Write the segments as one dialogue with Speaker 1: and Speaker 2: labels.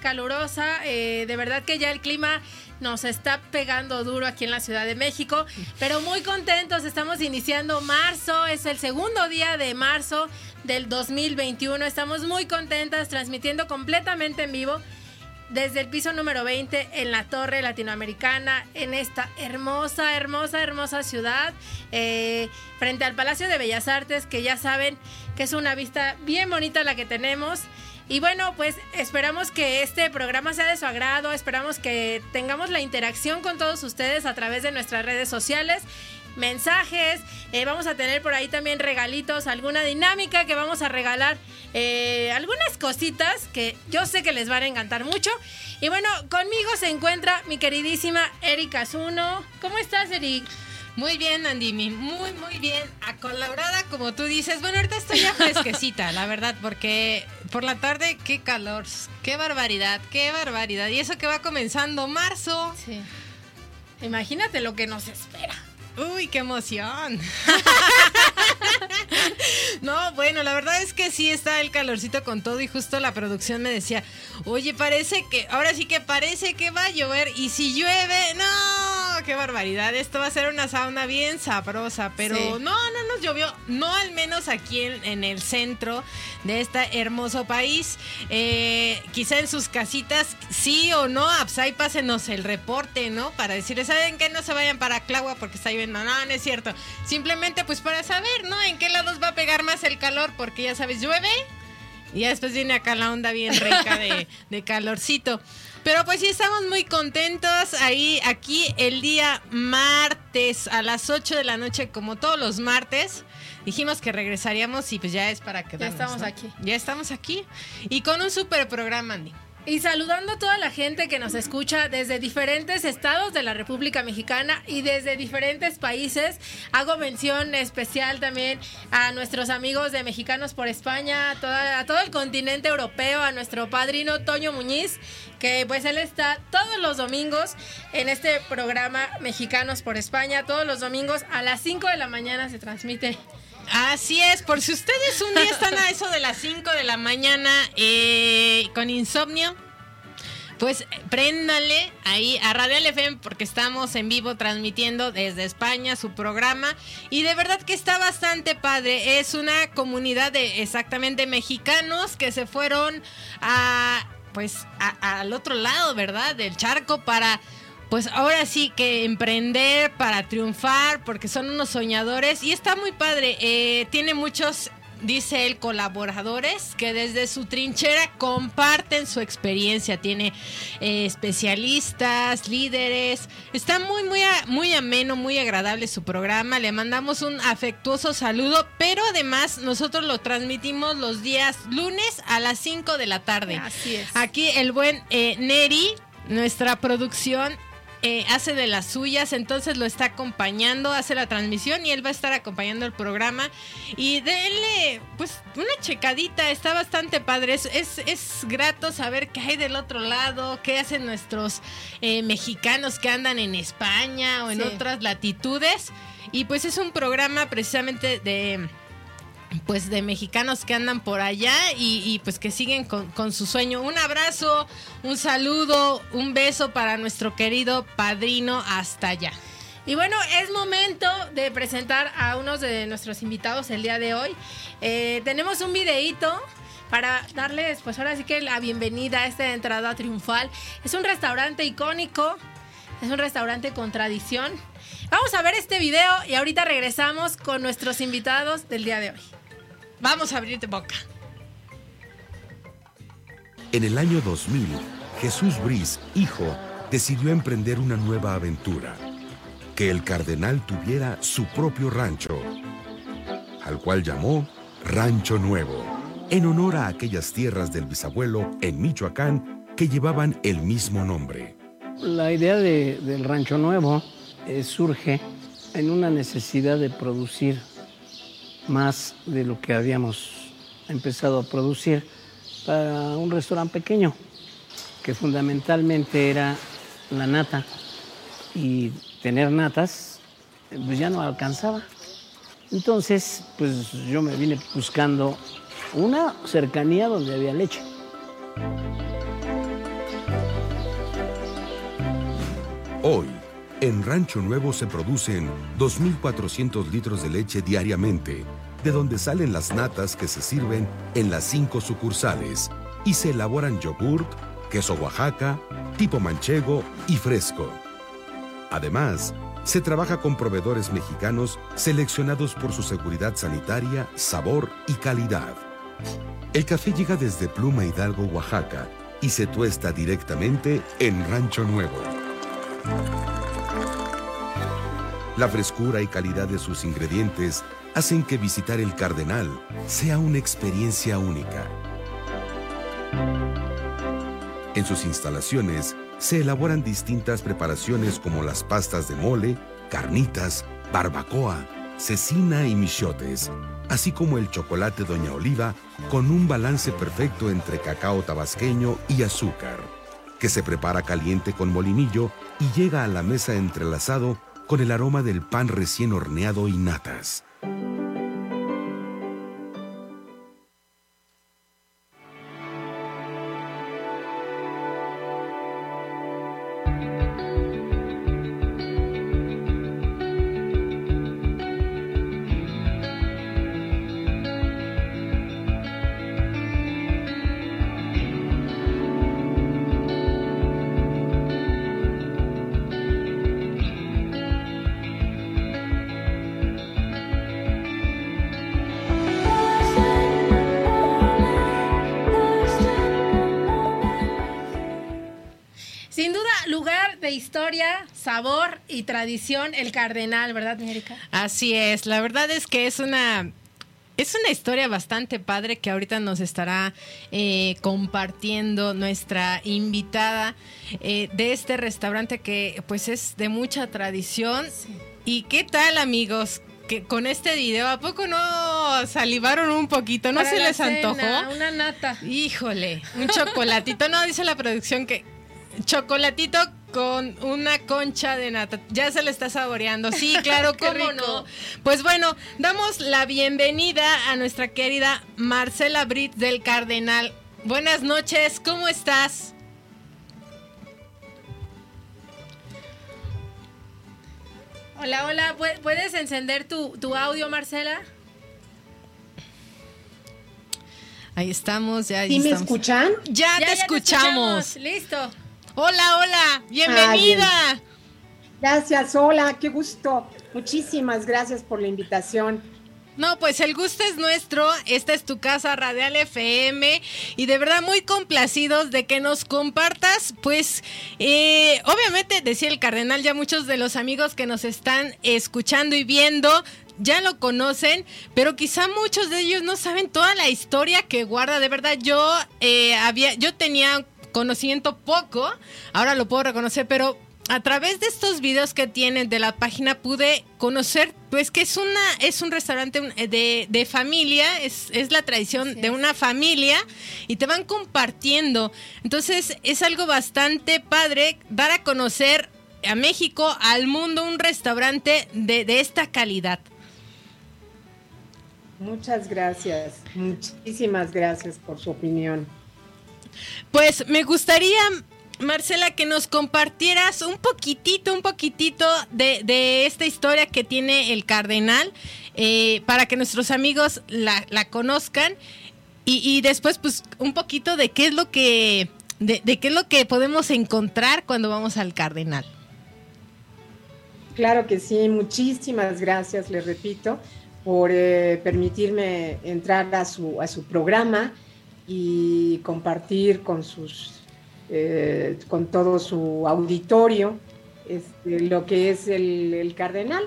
Speaker 1: Calurosa, eh, de verdad que ya el clima nos está pegando duro aquí en la Ciudad de México, pero muy contentos, estamos iniciando marzo, es el segundo día de marzo del 2021, estamos muy contentas transmitiendo completamente en vivo desde el piso número 20 en la Torre Latinoamericana, en esta hermosa, hermosa, hermosa ciudad, eh, frente al Palacio de Bellas Artes, que ya saben que es una vista bien bonita la que tenemos. Y bueno, pues esperamos que este programa sea de su agrado, esperamos que tengamos la interacción con todos ustedes a través de nuestras redes sociales mensajes. Eh, vamos a tener por ahí también regalitos, alguna dinámica que vamos a regalar, eh, algunas cositas que yo sé que les van a encantar mucho. Y bueno, conmigo se encuentra mi queridísima Erika Zuno. ¿Cómo estás, Eric?
Speaker 2: Muy bien, Andimi, muy, muy bien. Acolabrada, como tú dices. Bueno, ahorita estoy ya fresquecita, la verdad, porque por la tarde, qué calor, qué barbaridad, qué barbaridad. Y eso que va comenzando marzo.
Speaker 1: Sí. Imagínate lo que nos espera.
Speaker 2: Uy, qué emoción. no, bueno, la verdad es que sí está el calorcito con todo y justo la producción me decía, oye, parece que, ahora sí que parece que va a llover y si llueve, no, qué barbaridad, esto va a ser una sauna bien sabrosa, pero no, no nos llovió, no al menos aquí en, el centro de este hermoso país, eh, quizá en sus casitas, sí o no, ahí pásenos el reporte, ¿no? Para decirles, ¿saben qué? No se vayan para Clagua porque está lloviendo no, no, es cierto. Simplemente pues para saber, ¿no? En qué lados va a pegar más el calor, porque ya sabes, llueve y ya después viene acá la onda bien rica de, de calorcito. Pero pues sí, estamos muy contentos ahí, aquí el día martes a las 8 de la noche, como todos los martes. Dijimos que regresaríamos y pues ya es para que
Speaker 1: Ya estamos aquí.
Speaker 2: Ya estamos aquí. Y con un super programa, Andy.
Speaker 1: Y saludando a toda la gente que nos escucha desde diferentes estados de la República Mexicana y desde diferentes países. Hago mención especial también a nuestros amigos de Mexicanos por España, a, a todo el continente europeo, a nuestro padrino Toño Muñiz, que pues él está todos los domingos en este programa Mexicanos por España. Todos los domingos a las 5 de la mañana se transmite
Speaker 2: Así es, por si ustedes un día están a eso de las 5 de la mañana eh, con insomnio, pues préndale ahí a Radial FM porque estamos en vivo transmitiendo desde España su programa y de verdad que está bastante padre. Es una comunidad de exactamente mexicanos que se fueron a pues al otro lado, ¿verdad? Del charco para pues ahora sí que emprender para triunfar, porque son unos soñadores y está muy padre. Eh, tiene muchos, dice él, colaboradores que desde su trinchera comparten su experiencia. Tiene eh, especialistas, líderes. Está muy, muy, muy ameno, muy agradable su programa. Le mandamos un afectuoso saludo, pero además nosotros lo transmitimos los días lunes a las 5 de la tarde.
Speaker 1: Así es.
Speaker 2: Aquí el buen eh, Neri nuestra producción eh, hace de las suyas, entonces lo está acompañando, hace la transmisión y él va a estar acompañando el programa. Y denle, pues, una checadita, está bastante padre. Es, es, grato saber qué hay del otro lado, qué hacen nuestros eh, mexicanos que andan en España o en otras latitudes. Y pues es un programa precisamente de pues de mexicanos que andan por allá y, pues que siguen con, su sueño. Un abrazo, un saludo, un beso para nuestro querido padrino hasta allá.
Speaker 1: Y bueno, es momento de presentar a unos de nuestros invitados el día de hoy. Eh, tenemos un videíto para darles, pues ahora sí que la bienvenida a esta entrada triunfal. Es un restaurante icónico, es un restaurante con tradición. Vamos a ver este video y ahorita regresamos con nuestros invitados del día de hoy. Vamos a abrirte boca.
Speaker 3: En el año 2000, Jesús Briz, hijo, decidió emprender una nueva aventura. Que el cardenal tuviera su propio rancho, al cual llamó Rancho Nuevo, en honor a aquellas tierras del bisabuelo en Michoacán que llevaban el mismo nombre.
Speaker 4: La idea del rancho nuevo eh, surge en una necesidad de producir más de lo que habíamos empezado a producir para un restaurante pequeño, que fundamentalmente era la nata. Y tener natas, pues ya no alcanzaba. Entonces, pues yo me vine buscando una cercanía donde había leche.
Speaker 3: Hoy, en Rancho Nuevo se producen 2.400 litros de leche diariamente, de donde salen las natas que se sirven en las cinco sucursales y se elaboran yogurt, queso Oaxaca, tipo manchego y fresco. Además, se trabaja con proveedores mexicanos seleccionados por su seguridad sanitaria, sabor y calidad. El café llega desde Pluma Hidalgo, Oaxaca, y se tuesta directamente en Rancho Nuevo. La frescura y calidad de sus ingredientes hacen que visitar el Cardenal sea una experiencia única. En sus instalaciones se elaboran distintas preparaciones como las pastas de mole, carnitas, barbacoa, cecina y michotes, así como el chocolate Doña Oliva con un balance perfecto entre cacao tabasqueño y azúcar, que se prepara caliente con molinillo y llega a la mesa entrelazado con el aroma del pan recién horneado y natas.
Speaker 1: Y tradición el cardenal, ¿verdad, Erika?
Speaker 2: Así es, la verdad es que es una es una historia bastante padre que ahorita nos estará eh, compartiendo nuestra invitada eh, de este restaurante que pues es de mucha tradición. ¿Y qué tal amigos? Que con este video, ¿a poco no salivaron un poquito? ¿No se les antojó?
Speaker 1: Una nata.
Speaker 2: Híjole, un chocolatito. No, dice la producción que chocolatito con una concha de nata. Ya se le está saboreando. Sí, claro, cómo no. Pues bueno, damos la bienvenida a nuestra querida Marcela Brit del Cardenal. Buenas noches, ¿cómo estás?
Speaker 1: Hola, hola, ¿puedes encender tu, audio, Marcela?
Speaker 2: Ahí estamos, ya.
Speaker 5: ¿Y me escuchan?
Speaker 2: Ya, te escuchamos.
Speaker 1: Listo.
Speaker 2: Hola, hola, bienvenida.
Speaker 5: gracias, hola, qué gusto. Muchísimas gracias por la invitación.
Speaker 2: No, pues el gusto es nuestro. Esta es tu casa Radial FM y de verdad muy complacidos de que nos compartas. Pues, eh, obviamente, decía el cardenal, ya muchos de los amigos que nos están escuchando y viendo ya lo conocen, pero quizá muchos de ellos no saben toda la historia que guarda. De verdad, yo eh, había, yo tenía conocimiento poco, ahora lo puedo reconocer, pero a través de estos videos que tienen de la página pude conocer pues que es una es un restaurante de, de familia es, es, la tradición de una familia y te van compartiendo. Entonces es algo bastante padre dar a conocer a México al mundo un restaurante de, de esta calidad.
Speaker 5: Muchas gracias. Muchísimas gracias por su opinión
Speaker 2: pues me gustaría, Marcela, que nos compartieras un poquitito, un poquitito de, esta historia que tiene el cardenal, eh, para que nuestros amigos la, conozcan. Y, después, pues, un poquito de qué es lo que. De, qué es lo que podemos encontrar cuando vamos al cardenal.
Speaker 5: Claro que sí, muchísimas gracias, le repito, por eh, permitirme entrar a su, a su programa y compartir con sus eh, con todo su auditorio este, lo que es el, cardenal.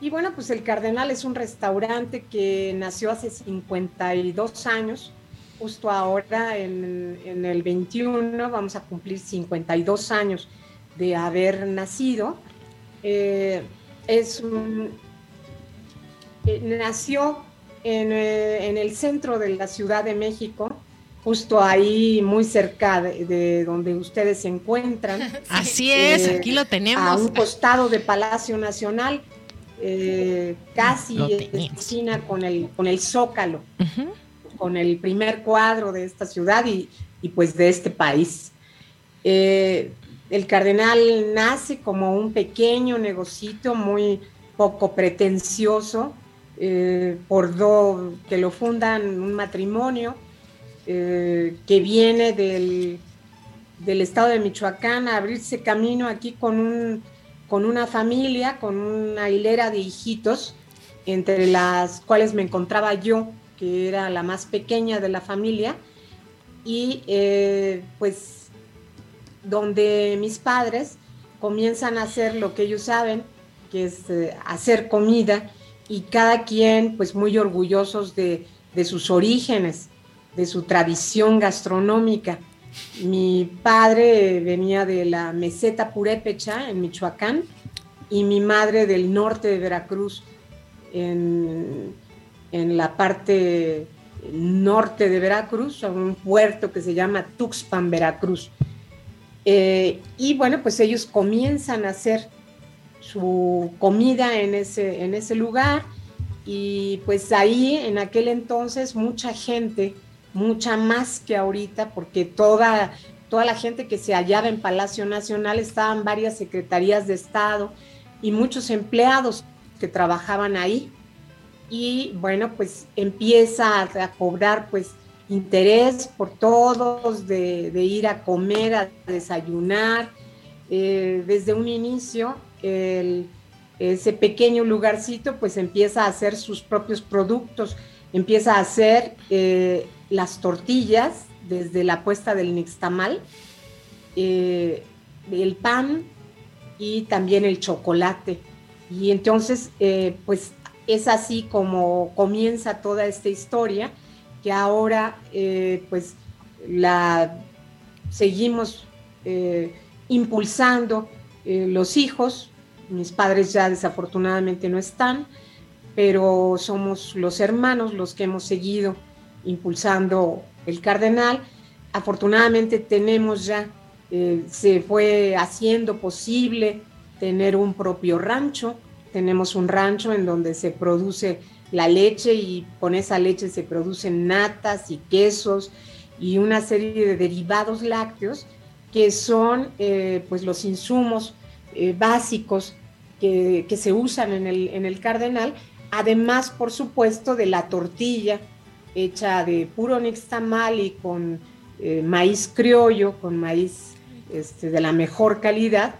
Speaker 5: Y bueno, pues el Cardenal es un restaurante que nació hace 52 años, justo ahora en, el 21 vamos a cumplir 52 años de haber nacido. Eh, es eh, nació eh, en, el centro de la Ciudad de México, justo ahí muy cerca de, donde ustedes se encuentran.
Speaker 2: Así es, aquí lo tenemos.
Speaker 5: A un costado de Palacio Nacional, casi esquina con el, con el Zócalo, con el primer cuadro de esta ciudad y, pues de este país. el cardenal nace como un pequeño negocito muy poco pretencioso, eh, por do, que lo fundan un matrimonio eh, que viene del, del, estado de Michoacán a abrirse camino aquí con, un, con una familia, con una hilera de hijitos, entre las cuales me encontraba yo, que era la más pequeña de la familia, y eh, pues donde mis padres comienzan a hacer lo que ellos saben, que es hacer comida, y cada quien pues muy orgullosos de, sus orígenes, de su tradición gastronómica. Mi padre venía de la meseta purépecha en Michoacán y mi madre del norte de Veracruz, en, la parte norte de Veracruz, a un puerto que se llama Tuxpan, Veracruz. Eh, y bueno, pues ellos comienzan a hacer su comida en ese, en ese lugar y pues ahí en aquel entonces mucha gente, mucha más que ahorita, porque toda, toda la gente que se hallaba en Palacio Nacional estaban varias secretarías de Estado y muchos empleados que trabajaban ahí. Y bueno, pues empieza a, cobrar pues interés por todos de, ir a comer, a desayunar. Eh, desde un inicio ese pequeño lugarcito pues empieza a hacer sus propios productos, empieza a hacer eh, las tortillas desde la puesta del nixtamal, eh, el pan y también el chocolate. Y entonces eh, pues es así como comienza toda esta historia que ahora pues la seguimos impulsando los hijos mis padres ya desafortunadamente no están, pero somos los hermanos los que hemos seguido impulsando el cardenal. Afortunadamente tenemos ya, eh, se fue haciendo posible tener un propio rancho. Tenemos un rancho en donde se produce la leche y con esa leche se producen natas y quesos y una serie de derivados lácteos que son eh, pues los insumos eh, básicos que, se usan en el, en el cardenal, además, por supuesto, de la tortilla hecha de puro nixtamal y con eh, maíz criollo, con maíz este, de la mejor calidad,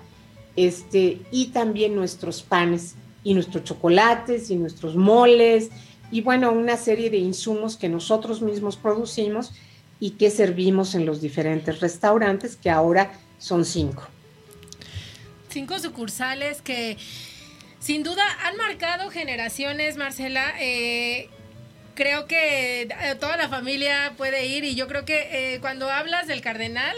Speaker 5: este, y también nuestros panes y nuestros chocolates y nuestros moles y bueno, una serie de insumos que nosotros mismos producimos y que servimos en los diferentes restaurantes, que ahora son cinco
Speaker 1: cinco sucursales que sin duda han marcado generaciones, Marcela. Eh, creo que eh, toda la familia puede ir y yo creo que eh, cuando hablas del cardenal,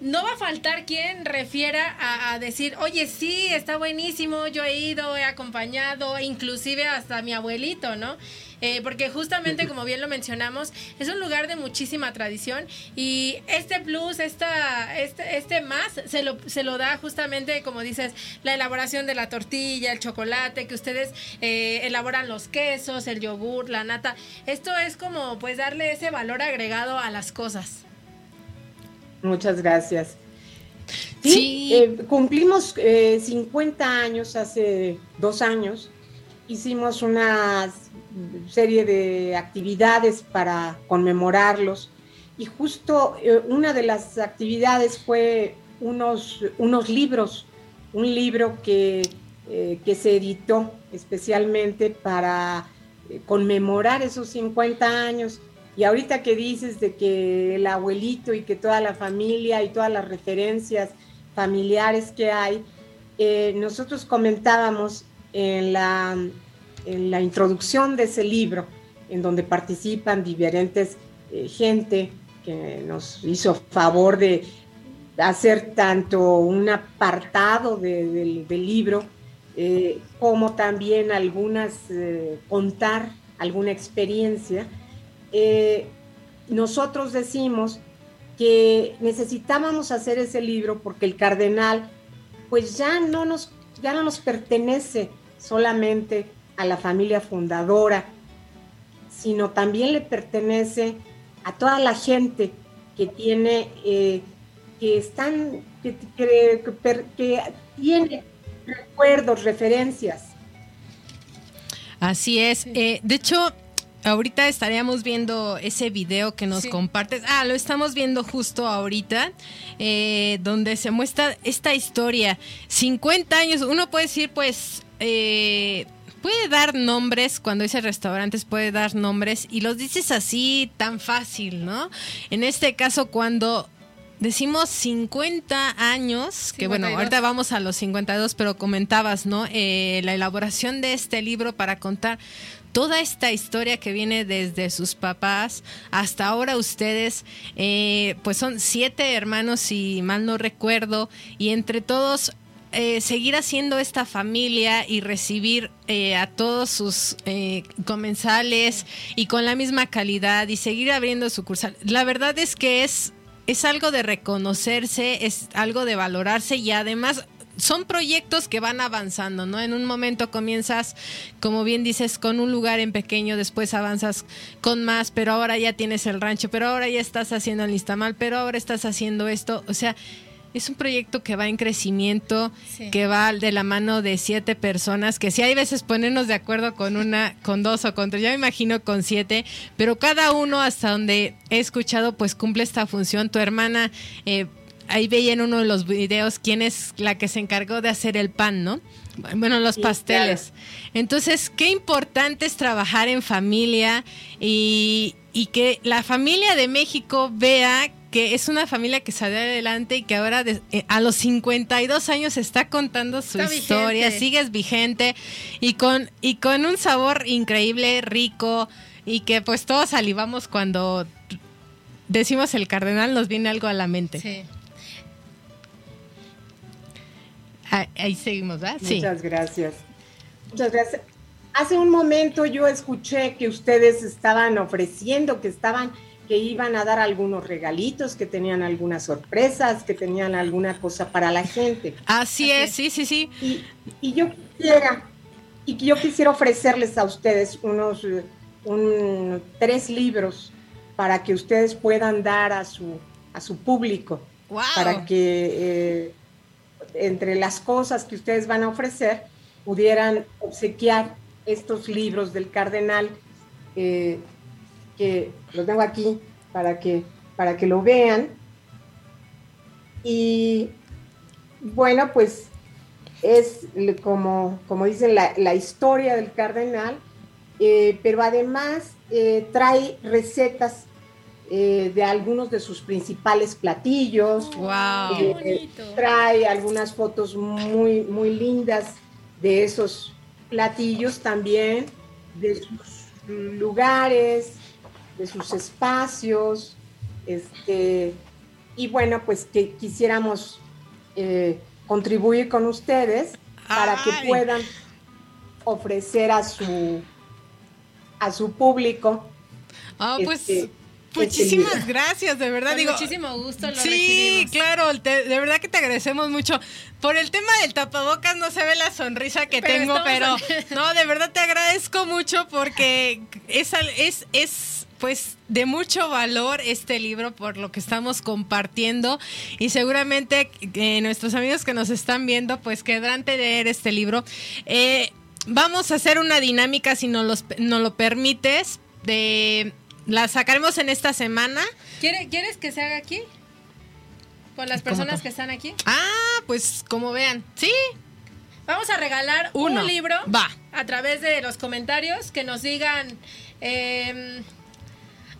Speaker 1: no va a faltar quien refiera a, decir, oye, sí, está buenísimo, yo he ido, he acompañado, inclusive hasta mi abuelito, ¿no? Eh, porque justamente, como bien lo mencionamos, es un lugar de muchísima tradición y este plus, esta, este, este más, se lo, se lo da justamente, como dices, la elaboración de la tortilla, el chocolate, que ustedes eh, elaboran los quesos, el yogur, la nata. Esto es como, pues, darle ese valor agregado a las cosas.
Speaker 5: Muchas gracias. Sí, eh, cumplimos 50 eh, años hace dos años. Hicimos una serie de actividades para conmemorarlos y justo eh, una de las actividades fue unos, unos libros, un libro que, que se editó especialmente para conmemorar esos 50 años y ahorita que dices de que el abuelito y que toda la familia y todas las referencias familiares que hay, eh, nosotros comentábamos en la, en la introducción de ese libro, en donde participan diferentes eh, gente que nos hizo favor de hacer tanto un apartado del libro eh, como también algunas, contar alguna experiencia. Nosotros decimos que necesitábamos hacer ese libro porque el cardenal pues ya no nos, ya no nos pertenece solamente a la familia fundadora, sino también le pertenece a toda la gente que tiene, eh, que están, que, tiene recuerdos, referencias.
Speaker 2: Así es. Eh, de hecho, ahorita estaríamos viendo ese video que nos compartes. Ah, lo estamos viendo justo ahorita, eh, donde se muestra esta historia. 50 años, uno puede decir, pues, eh, puede dar nombres, cuando dice restaurantes puede dar nombres y los dices así tan fácil, ¿no? En este caso, cuando decimos 50 años, que bueno, ahorita vamos a los 52, pero comentabas, ¿no? Eh, la elaboración de este libro para contar toda esta historia que viene desde sus papás hasta ahora ustedes, eh, pues son siete hermanos, si mal no recuerdo, y entre todos eh, seguir haciendo esta familia y recibir eh, a todos sus comensales y con la misma calidad y seguir abriendo sucursal. La verdad es que es, es algo de reconocerse, es algo de valorarse y además son proyectos que van avanzando, ¿no? En un momento comienzas, como bien dices, con un lugar en pequeño, después avanzas con más, pero ahora ya tienes el rancho, pero ahora ya estás haciendo el listamal, pero ahora estás haciendo esto, o sea, es un proyecto que va en crecimiento, que va de la mano de siete personas, que si hay veces ponernos de acuerdo con una, con dos o con tres, ya me imagino con siete, pero cada uno hasta donde he escuchado pues cumple esta función. Tu hermana, eh, ahí veía en uno de los videos quién es la que se encargó de hacer el pan, ¿no? Bueno, los pasteles. Entonces, qué importante es trabajar en familia y, y que la familia de México vea que es una familia que salió adelante y que ahora eh, a los 52 años está contando su historia, sigues vigente y con, y con un sabor increíble, rico y que pues todos salivamos cuando decimos el cardenal, nos viene algo a la mente. Sí. Ahí seguimos, ¿verdad?
Speaker 5: Muchas gracias. Muchas gracias. Hace un momento yo escuché que ustedes estaban ofreciendo, que estaban que iban a dar algunos regalitos, que tenían algunas sorpresas, que tenían alguna cosa para la gente.
Speaker 2: Así, es, sí, sí, sí.
Speaker 5: Y, yo quisiera, y yo quisiera ofrecerles a ustedes unos tres libros para que ustedes puedan dar a su, a su público, para que eh, entre las cosas que ustedes van a ofrecer pudieran obsequiar estos libros del cardenal. Eh, que lo tengo aquí para que, para que lo vean. Y bueno, pues es como, como dicen la, historia del cardenal, eh, pero además eh, trae recetas eh, de algunos de sus principales platillos.
Speaker 2: Wow.
Speaker 5: trae algunas fotos muy, muy lindas de esos platillos también, de sus lugares, de sus espacios, este, y bueno, pues que quisiéramos eh, contribuir con ustedes para que puedan ofrecer a su a su público.
Speaker 2: Ah, pues este, muchísimas gracias, de verdad.
Speaker 1: Con muchísimo gusto. Lo
Speaker 2: sí, claro, de verdad que te agradecemos mucho. Por el tema del tapabocas no se ve la sonrisa que tengo, pero no, de verdad te agradezco mucho porque es, es, es pues de mucho valor este libro por lo que estamos compartiendo y seguramente eh, nuestros amigos que nos están viendo pues quedarán de leer este libro. Eh, vamos a hacer una dinámica si nos, lo permites de la sacaremos en esta semana.
Speaker 1: ¿Quieres que se haga aquí? Con las personas que están aquí.
Speaker 2: Ah, pues como vean. Sí.
Speaker 1: Vamos a regalar un libro Va. a través de los comentarios que nos digan eh,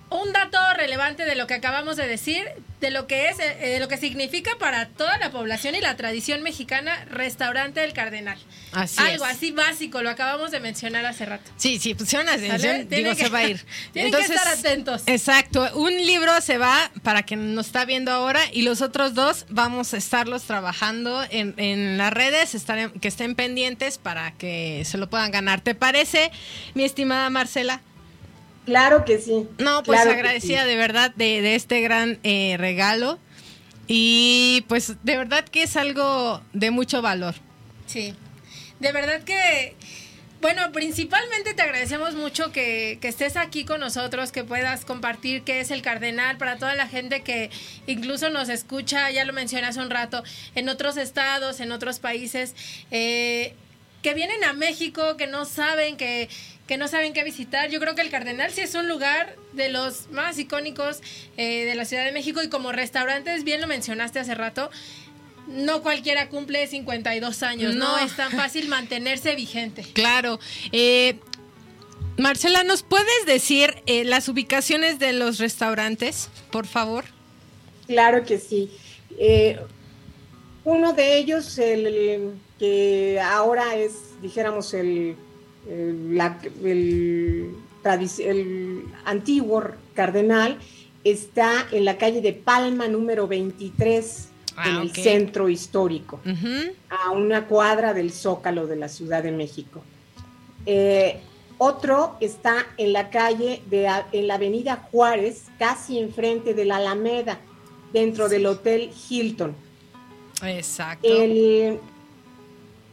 Speaker 1: un dato relevante de lo que acabamos de decir, de lo que es, eh, de lo que significa para toda la población y la tradición mexicana, restaurante del Cardenal.
Speaker 2: Así
Speaker 1: Algo
Speaker 2: es.
Speaker 1: así básico, lo acabamos de mencionar hace rato.
Speaker 2: Sí, sí, pusieron atención, digo,
Speaker 1: Tienen
Speaker 2: se
Speaker 1: que-
Speaker 2: va a ir.
Speaker 1: tienen que estar atentos.
Speaker 2: Exacto, un libro se va para quien nos está viendo ahora y los otros dos vamos a estarlos trabajando en, en las redes, estar, que estén pendientes para que se lo puedan ganar. ¿Te parece, mi estimada Marcela?
Speaker 5: Claro que sí.
Speaker 2: No, pues
Speaker 5: claro
Speaker 2: agradecida
Speaker 5: sí.
Speaker 2: de verdad de, de este gran eh, regalo y pues de verdad que es algo de mucho valor.
Speaker 1: Sí, de verdad que, bueno, principalmente te agradecemos mucho que, que estés aquí con nosotros, que puedas compartir qué es el Cardenal para toda la gente que incluso nos escucha, ya lo mencioné hace un rato, en otros estados, en otros países, eh, que vienen a México, que no saben que que no saben qué visitar. Yo creo que el Cardenal sí es un lugar de los más icónicos eh, de la Ciudad de México y como restaurantes, bien lo mencionaste hace rato, no cualquiera cumple 52 años, no,
Speaker 2: No.
Speaker 1: es tan fácil mantenerse vigente.
Speaker 2: Claro. Eh, Marcela, ¿nos puedes decir eh, las ubicaciones de los restaurantes, por favor?
Speaker 5: Claro que sí. Eh, uno de ellos, el, el que ahora es, dijéramos, el, el, la- el antiguo cardenal, está en la calle de Palma número 23,
Speaker 2: Ah,
Speaker 5: en el centro histórico. A una cuadra del Zócalo de la Ciudad de México. Eh, otro está en la calle, de, en la avenida Juárez, casi enfrente de la Alameda, dentro del Hotel Hilton.
Speaker 2: Exacto.
Speaker 5: El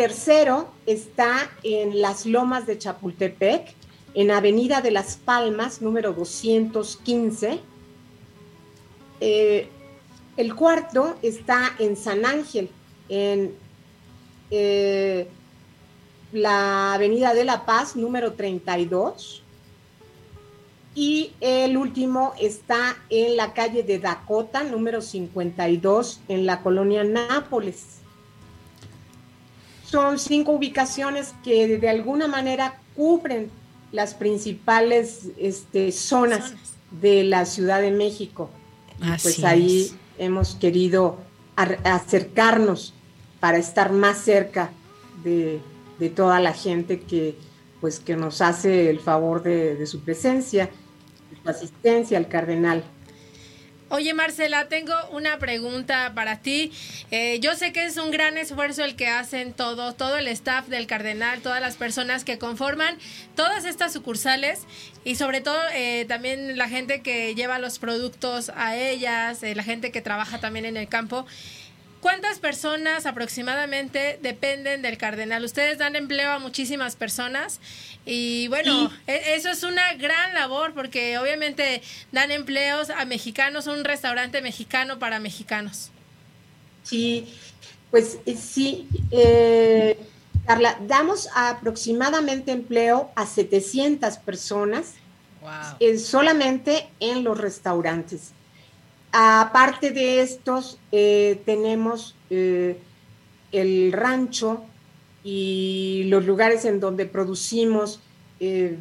Speaker 5: tercero está en las Lomas de Chapultepec, en Avenida de las Palmas, número 215. Eh, el cuarto está en San Ángel, en eh, la Avenida de la Paz, número 32. Y el último está en la calle de Dakota, número 52, en la colonia Nápoles. Son cinco ubicaciones que de alguna manera cubren las principales este, zonas
Speaker 1: Zonas.
Speaker 5: de la Ciudad de México.
Speaker 2: Así
Speaker 5: pues ahí
Speaker 2: es.
Speaker 5: hemos querido ar- acercarnos para estar más cerca de, de toda la gente que pues que nos hace el favor de, de su presencia, de su asistencia al cardenal.
Speaker 1: Oye Marcela, tengo una pregunta para ti. Eh, yo sé que es un gran esfuerzo el que hacen todos, todo el staff del Cardenal, todas las personas que conforman todas estas sucursales y sobre todo eh, también la gente que lleva los productos a ellas, eh, la gente que trabaja también en el campo. ¿Cuántas personas aproximadamente dependen del Cardenal? Ustedes dan empleo a muchísimas personas y bueno, e- eso es una gran labor porque obviamente dan empleos a mexicanos, un restaurante mexicano para mexicanos.
Speaker 5: Sí, pues eh, sí, eh, Carla, damos aproximadamente empleo a 700 personas
Speaker 2: Wow.
Speaker 5: eh, solamente en los restaurantes. Aparte de estos, eh, tenemos eh, el rancho y los lugares en donde producimos eh,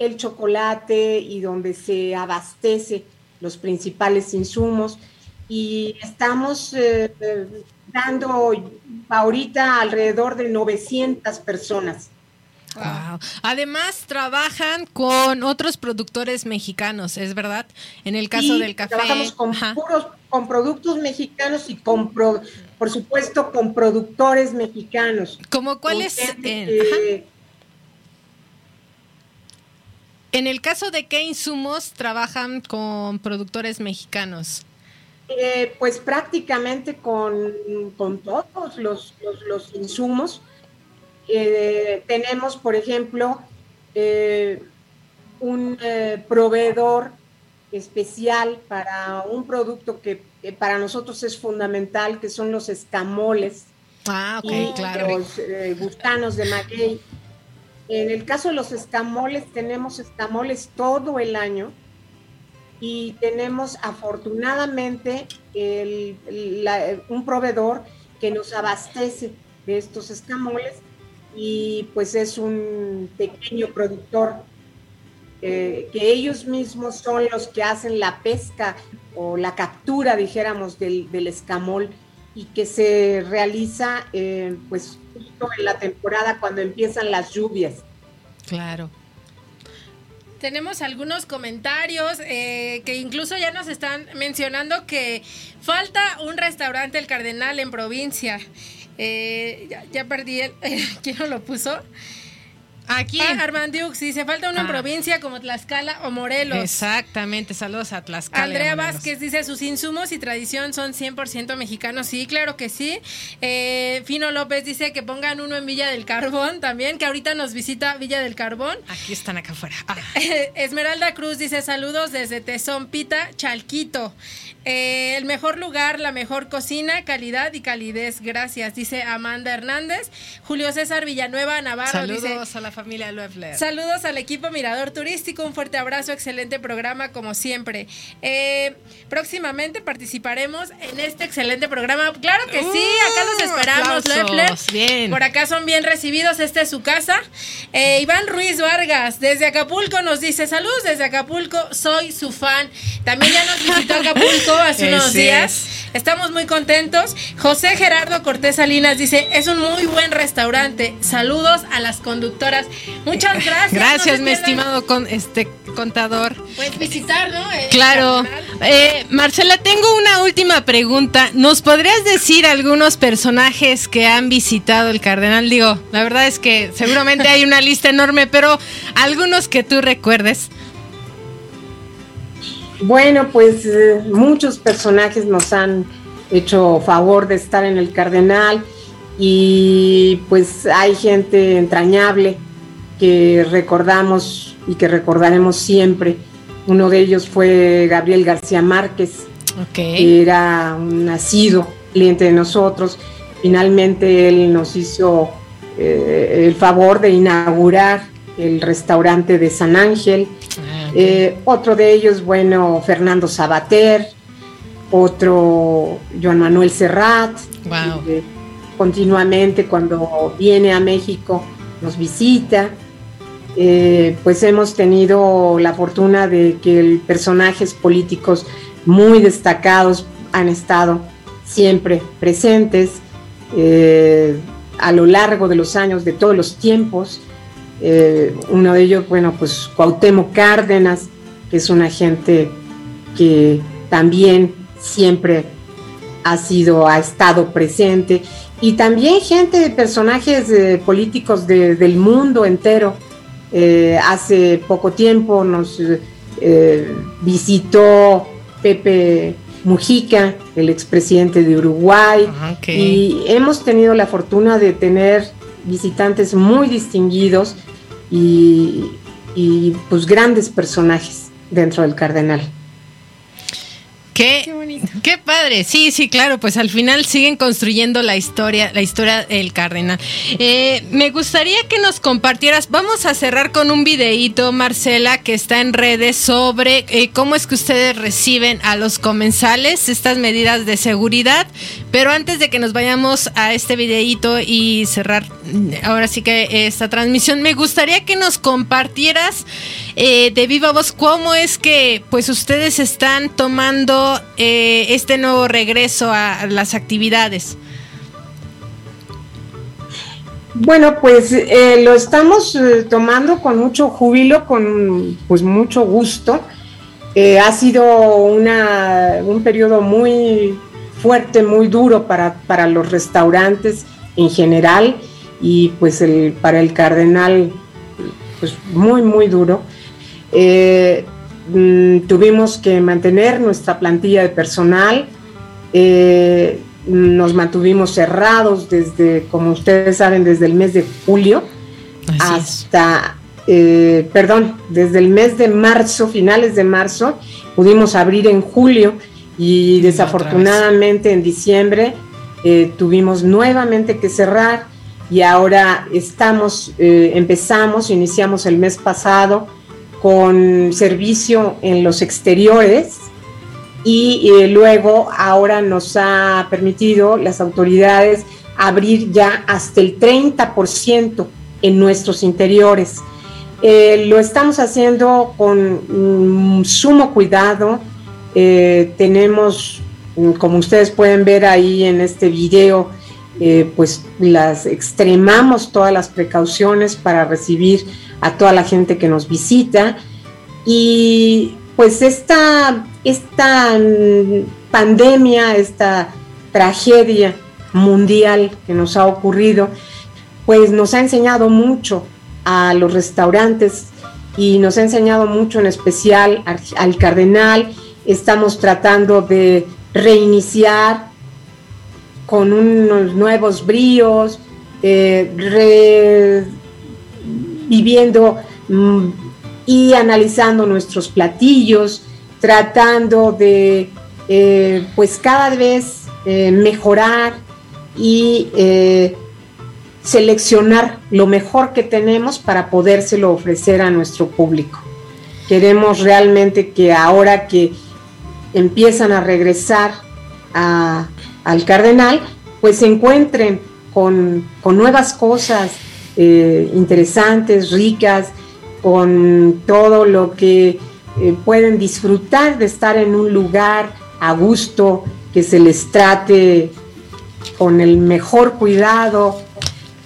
Speaker 5: el chocolate y donde se abastece los principales insumos. Y estamos eh, dando ahorita alrededor de 900 personas.
Speaker 2: Wow. Además, trabajan con otros productores mexicanos, ¿es verdad? En el caso
Speaker 5: Sí,
Speaker 2: del café.
Speaker 5: Trabajamos con,
Speaker 2: Ajá.
Speaker 5: puros, con productos mexicanos y con, pro- por supuesto, con productores mexicanos.
Speaker 2: ¿Cómo cuál
Speaker 5: Con
Speaker 2: es?
Speaker 5: gente
Speaker 2: En, el caso de qué insumos trabajan con productores mexicanos.
Speaker 5: Eh, pues prácticamente con, con todos los, los- los insumos. Eh, tenemos, por ejemplo, eh, un eh, proveedor especial para un producto que para nosotros es fundamental, que son los escamoles
Speaker 2: Ah, ok,
Speaker 5: y
Speaker 2: claro.
Speaker 5: los gusanos de maguey. En el caso de los escamoles, tenemos escamoles todo el año y tenemos afortunadamente el- la- un proveedor que nos abastece de estos escamoles y pues es un pequeño productor eh, que ellos mismos son los que hacen la pesca o la captura, dijéramos, del, escamol y que se realiza eh, pues justo en la temporada cuando empiezan las lluvias.
Speaker 2: Claro.
Speaker 1: Tenemos algunos comentarios eh, que incluso ya nos están mencionando que falta un restaurante El Cardenal en provincia. Ya, ya, perdí el... ¿Quién no lo puso?
Speaker 2: Aquí.
Speaker 1: Ah, Armandiux, dice, falta en ah. provincia como Tlaxcala o Morelos.
Speaker 2: Exactamente, saludos a Tlaxcala.
Speaker 1: Andrea Vázquez dice, sus insumos y tradición son 100% mexicanos. Sí, claro que sí. Eh, Fino López dice que pongan uno en Villa del Carbón también, que ahorita nos visita Villa del Carbón.
Speaker 2: Aquí están acá afuera. Ah.
Speaker 1: Esmeralda Cruz dice, saludos desde Pita, Chalquito. Eh, el mejor lugar, la mejor cocina, calidad y calidez. Gracias, dice Amanda Hernández. Julio César Villanueva Navarro
Speaker 2: saludos a la familia
Speaker 1: Saludos al equipo Mirador Turístico, un fuerte abrazo, excelente programa como siempre. Eh, próximamente participaremos en este excelente programa. Claro que sí, acá los uh, esperamos,
Speaker 2: Bien.
Speaker 1: Por acá son bien recibidos, esta es su casa. Eh, Iván Ruiz Vargas, desde Acapulco, nos dice, saludos desde Acapulco, soy su fan. También ya nos visitó Acapulco hace unos días. Estamos muy contentos. José Gerardo Cortés Salinas dice, es un muy buen restaurante. Saludos a las conductoras Muchas gracias.
Speaker 2: Gracias, mi estimado con este contador.
Speaker 1: Puedes visitar, ¿no?
Speaker 2: claro. Eh, Marcela, tengo una última pregunta. ¿Nos podrías decir algunos personajes que han visitado el Cardenal? Digo, la verdad es que seguramente hay una lista enorme, pero algunos que tú recuerdes.
Speaker 5: Bueno, pues eh, muchos personajes nos han hecho favor de estar en el Cardenal y pues hay gente entrañable que recordamos y que recordaremos siempre. Uno de ellos fue Gabriel García Márquez, que era un nacido cliente de nosotros. Finalmente él nos hizo eh, el favor de inaugurar el restaurante de San Ángel. Eh, otro de ellos, bueno, Fernando Sabater, otro Joan Manuel Serrat.
Speaker 2: Eh,
Speaker 5: continuamente cuando viene a México nos visita. Eh, pues hemos tenido la fortuna de que personajes políticos muy destacados han estado siempre presentes eh, a lo largo de los años, de todos los tiempos. Eh, uno de ellos, bueno, pues Cuauhtémoc Cárdenas, que es una gente que también siempre ha sido, ha estado presente, y también gente, de personajes políticos del mundo entero, eh, hace poco tiempo nos eh, visitó Pepe Mujica, el expresidente de Uruguay, ah, y hemos tenido la fortuna de tener visitantes muy distinguidos y, y pues grandes personajes dentro del Cardenal.
Speaker 2: Qué, bonito. Qué padre. Sí, sí, claro. Pues al final siguen construyendo la historia, la historia del cardenal. Eh, me gustaría que nos compartieras. Vamos a cerrar con un videíto, Marcela, que está en redes sobre eh, cómo es que ustedes reciben a los comensales estas medidas de seguridad. Pero antes de que nos vayamos a este videíto y cerrar ahora sí que esta transmisión, me gustaría que nos compartieras eh, de viva voz cómo es que pues ustedes están tomando eh, este nuevo regreso a, las actividades?
Speaker 5: Bueno, pues eh, lo estamos eh, tomando con mucho júbilo, con pues mucho gusto. ha sido una, un periodo muy fuerte, muy duro para, para, los restaurantes en general y pues el, para el cardenal pues muy, muy duro. Mm, tuvimos que mantener nuestra plantilla de personal, eh, nos mantuvimos cerrados desde, como ustedes saben, desde el mes de julio hasta, eh, perdón, desde el mes de marzo, finales de marzo, pudimos abrir en julio y desafortunadamente en diciembre eh, tuvimos nuevamente que cerrar y ahora estamos, empezamos, iniciamos el mes pasado con servicio en los exteriores y, eh, luego ahora nos ha permitido las autoridades abrir ya hasta el 30% en nuestros interiores. Eh, lo estamos haciendo con mm, sumo cuidado. Eh, tenemos, mm, como ustedes pueden ver ahí en este video, pues las extremamos todas las precauciones para recibir a toda la gente que nos visita. Y pues esta, esta mm, pandemia, esta tragedia mundial que nos ha ocurrido, pues nos ha enseñado mucho a los restaurantes y nos ha enseñado mucho en especial al, cardenal. Estamos tratando de reiniciar con unos nuevos bríos, eh, viviendo mm, y analizando nuestros platillos, tratando de eh, pues cada vez eh, mejorar y seleccionar lo mejor que tenemos para podérselo ofrecer a nuestro público. Queremos realmente que ahora que empiezan a regresar al cardenal, pues se encuentren con, nuevas cosas eh, interesantes, ricas, con todo lo que eh, pueden disfrutar de estar en un lugar a gusto, que se les trate con el mejor cuidado,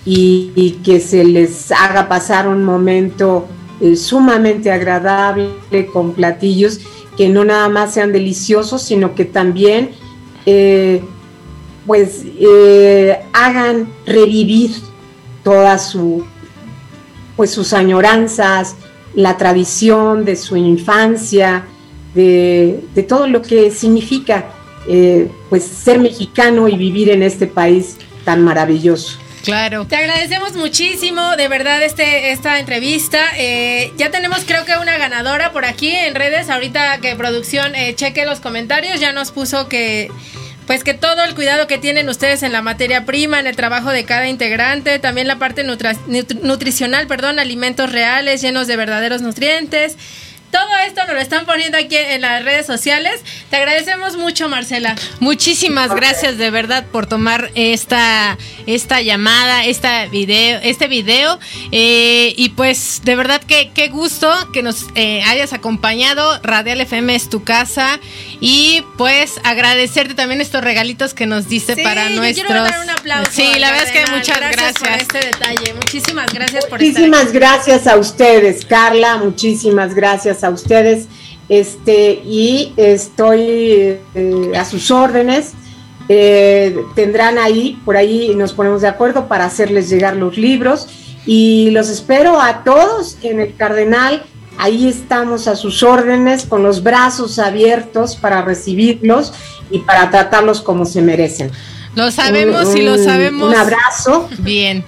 Speaker 5: y, que se les haga pasar un momento eh, sumamente agradable con platillos que no nada más sean deliciosos, sino que también eh, pues hagan revivir todas su, pues sus añoranzas, la tradición de su infancia, de, de todo lo que significa pues ser mexicano y vivir en este país tan maravilloso.
Speaker 1: Claro. Te agradecemos muchísimo, de verdad, este, esta entrevista. Eh, ya tenemos, creo que, una ganadora por aquí en redes. Ahorita que producción eh, cheque los comentarios, ya nos puso que. Pues que todo el cuidado que tienen ustedes en la materia prima, en el trabajo de cada integrante, también la parte nutricional, perdón, alimentos reales llenos de verdaderos nutrientes. Todo esto nos lo están poniendo aquí en las redes sociales. Te agradecemos mucho, Marcela.
Speaker 2: Muchísimas gracias de verdad por tomar esta, esta llamada, esta video, este video. Eh, y pues de verdad que qué gusto que nos eh, hayas acompañado. Radial FM es tu casa. Y pues agradecerte también estos regalitos que nos diste para nuestros. Quiero
Speaker 1: dar un aplauso
Speaker 2: sí, la verdad es que muchas gracias.
Speaker 1: por este detalle. Muchísimas gracias por
Speaker 5: Muchísimas gracias a ustedes, Carla. Muchísimas gracias a ustedes este, y estoy eh, a sus órdenes. Eh, tendrán ahí, por ahí nos ponemos de acuerdo para hacerles llegar los libros y los espero a todos en el Cardenal. Ahí estamos a sus órdenes con los brazos abiertos para recibirlos y para tratarlos como se merecen.
Speaker 2: Lo sabemos y lo sabemos.
Speaker 5: Un abrazo.
Speaker 2: Bien.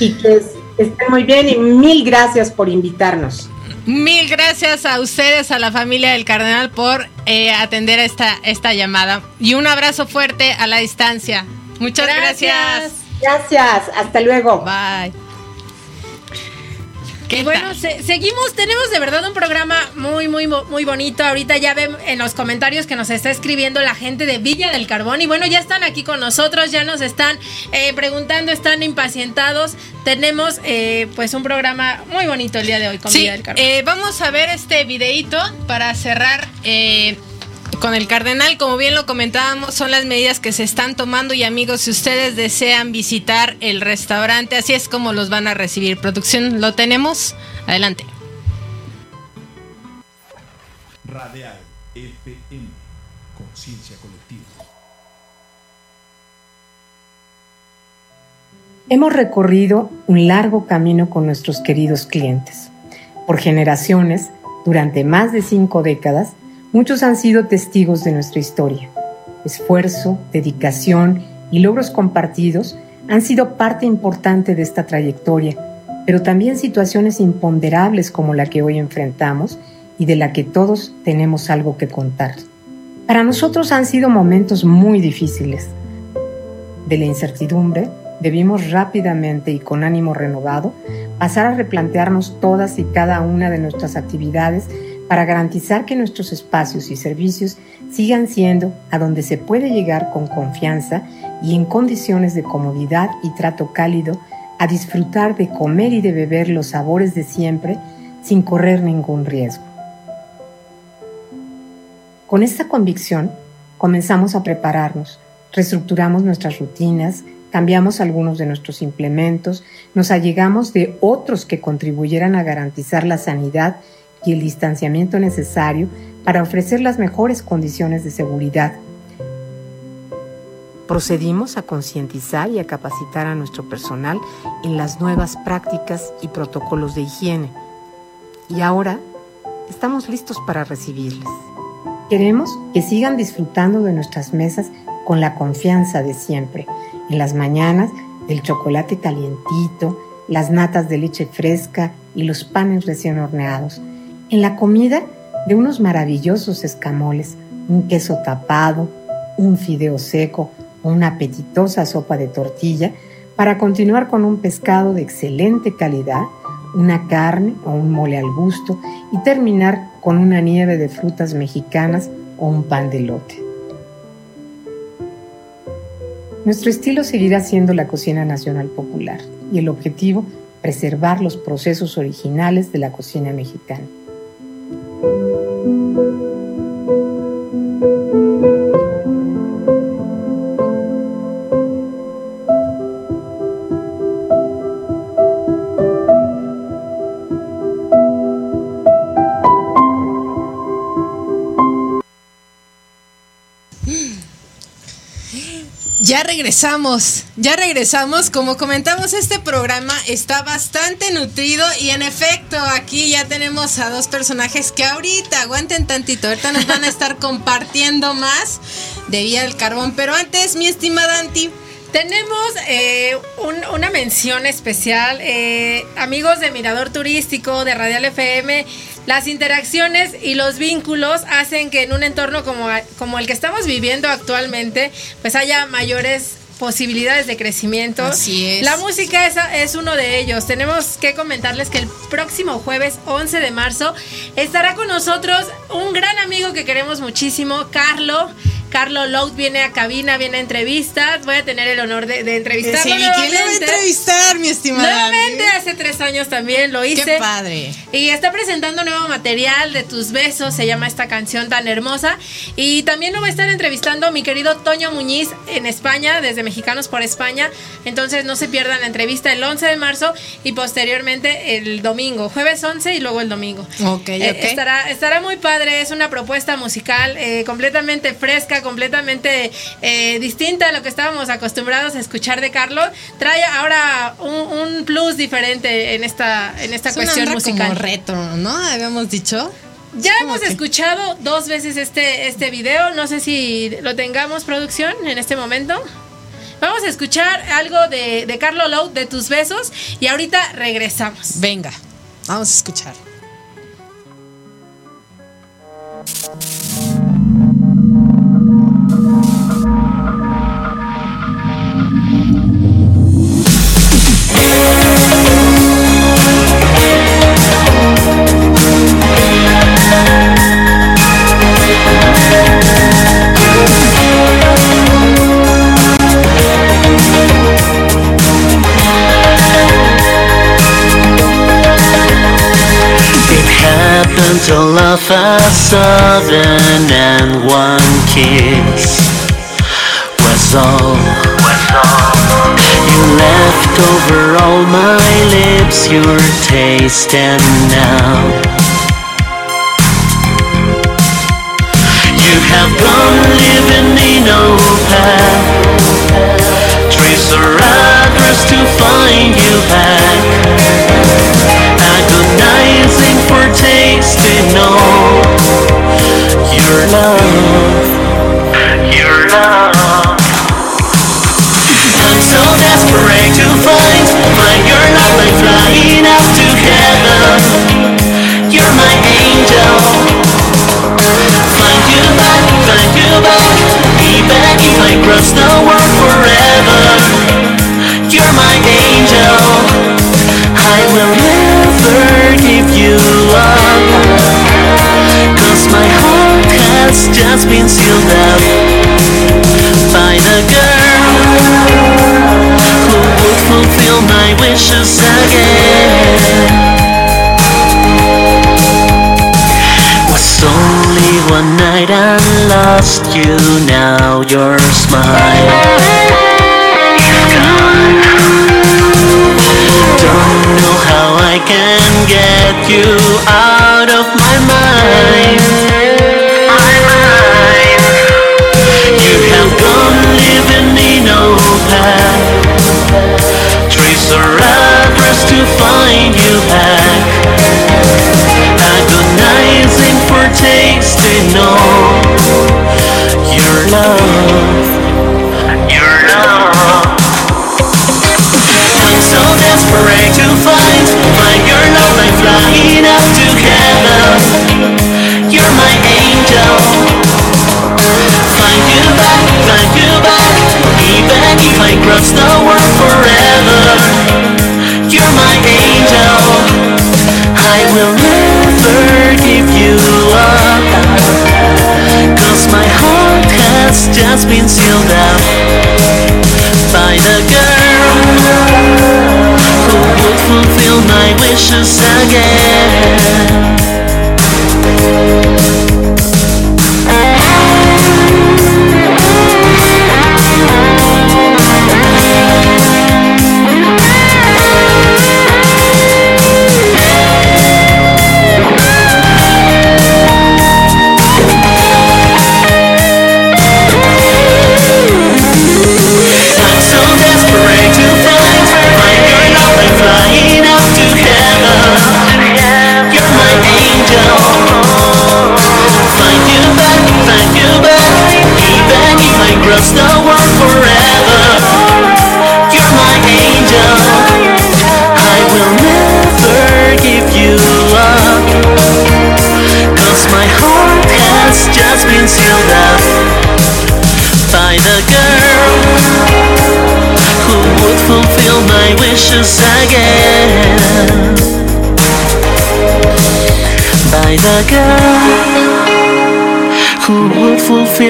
Speaker 5: Y que estén muy bien y mil gracias por invitarnos.
Speaker 2: Mil gracias a ustedes, a la familia del Cardenal, por eh, atender esta, esta llamada. Y un abrazo fuerte a la distancia. Muchas gracias.
Speaker 5: Gracias. Hasta luego.
Speaker 2: Bye.
Speaker 1: Y bueno, seguimos, tenemos de verdad un programa muy, muy, muy bonito. Ahorita ya ven en los comentarios que nos está escribiendo la gente de Villa del Carbón. Y bueno, ya están aquí con nosotros, ya nos están eh, preguntando, están impacientados. Tenemos eh, pues un programa muy bonito el día de hoy con Villa del Carbón.
Speaker 2: Eh, vamos a ver este videito para cerrar con el cardenal, como bien lo comentábamos, son las medidas que se están tomando y amigos, si ustedes desean visitar el restaurante, así es como los van a recibir. Producción, ¿lo tenemos? Adelante.
Speaker 6: Radial FM, conciencia colectiva.
Speaker 5: Hemos recorrido un largo camino con nuestros queridos clientes. Por generaciones, durante más de cinco décadas, Muchos han sido testigos de nuestra historia. Esfuerzo, dedicación y logros compartidos han sido parte importante de esta trayectoria, pero también situaciones imponderables como la que hoy enfrentamos y de la que todos tenemos algo que contar. Para nosotros han sido momentos muy difíciles. De la incertidumbre, debimos rápidamente y con ánimo renovado pasar a replantearnos todas y cada una de nuestras actividades para garantizar que nuestros espacios y servicios sigan siendo a donde se puede llegar con confianza y en condiciones de comodidad y trato cálido a disfrutar de comer y de beber los sabores de siempre sin correr ningún riesgo. Con esta convicción, comenzamos a prepararnos, reestructuramos nuestras rutinas, cambiamos algunos de nuestros implementos, nos allegamos de otros que contribuyeran a garantizar la sanidad y el distanciamiento necesario para ofrecer las mejores condiciones de seguridad. Procedimos a concientizar y a capacitar a nuestro personal en las nuevas prácticas y protocolos de higiene. Y ahora estamos listos para recibirles. Queremos que sigan disfrutando de nuestras mesas con la confianza de siempre. En las mañanas, el chocolate calientito, las natas de leche fresca y los panes recién horneados. En la comida, de unos maravillosos escamoles, un queso tapado, un fideo seco o una apetitosa sopa de tortilla, para continuar con un pescado de excelente calidad, una carne o un mole al gusto y terminar con una nieve de frutas mexicanas o un pan de lote. Nuestro estilo seguirá siendo la cocina nacional popular y el objetivo, preservar los procesos originales de la cocina mexicana.
Speaker 2: Ya regresamos, ya regresamos. Como comentamos, este programa está bastante nutrido y en efecto aquí ya tenemos a dos personajes que ahorita aguanten tantito, ahorita nos van a estar compartiendo más de Vía del Carbón. Pero antes, mi estimada Anti,
Speaker 1: tenemos eh, una mención especial, eh, amigos de Mirador Turístico, de Radial FM, las interacciones y los vínculos hacen que en un entorno como, como el que estamos viviendo actualmente, pues haya mayores posibilidades de crecimiento.
Speaker 2: Así es.
Speaker 1: La música es, es uno de ellos. Tenemos que comentarles que el próximo jueves 11 de marzo estará con nosotros un gran amigo que queremos muchísimo, Carlo. Carlos Loud viene a cabina, viene a entrevistas. Voy a tener el honor de, de entrevistarlo.
Speaker 2: Sí, ¿quién lo va a entrevistar, mi estimada?
Speaker 1: Nuevamente, hace tres años también lo hice.
Speaker 2: Qué padre.
Speaker 1: Y está presentando nuevo material de tus besos, se llama esta canción tan hermosa. Y también lo va a estar entrevistando mi querido Toño Muñiz en España, desde Mexicanos por España. Entonces no se pierdan la entrevista el 11 de marzo y posteriormente el domingo, jueves 11 y luego el domingo.
Speaker 2: Ok,
Speaker 1: Eh,
Speaker 2: ok.
Speaker 1: estará, estará muy padre, es una propuesta musical eh, completamente fresca, completamente eh, distinta a lo que estábamos acostumbrados a escuchar de Carlos. Trae ahora un, un plus diferente en esta, en esta
Speaker 2: Es una
Speaker 1: cuestión
Speaker 2: onda
Speaker 1: musical.
Speaker 2: como retro, ¿no? Habíamos dicho.
Speaker 1: Ya hemos
Speaker 2: que-
Speaker 1: escuchado dos veces este, este video. No sé si lo tengamos producción en este momento. Vamos a escuchar algo de, de Carlo Lowe, de tus besos. Y ahorita regresamos.
Speaker 2: Venga, vamos a escuchar.
Speaker 7: A sudden and one kiss was all. You left over all my lips your taste and now You have gone living in no path. Trace or address to find you back cross the world forever. You're my angel. I will never give you up Cause my heart has just been sealed up By the girl Who would fulfill my wishes again. Was only one night and lost you. Now your smile. Don't know how I can get you out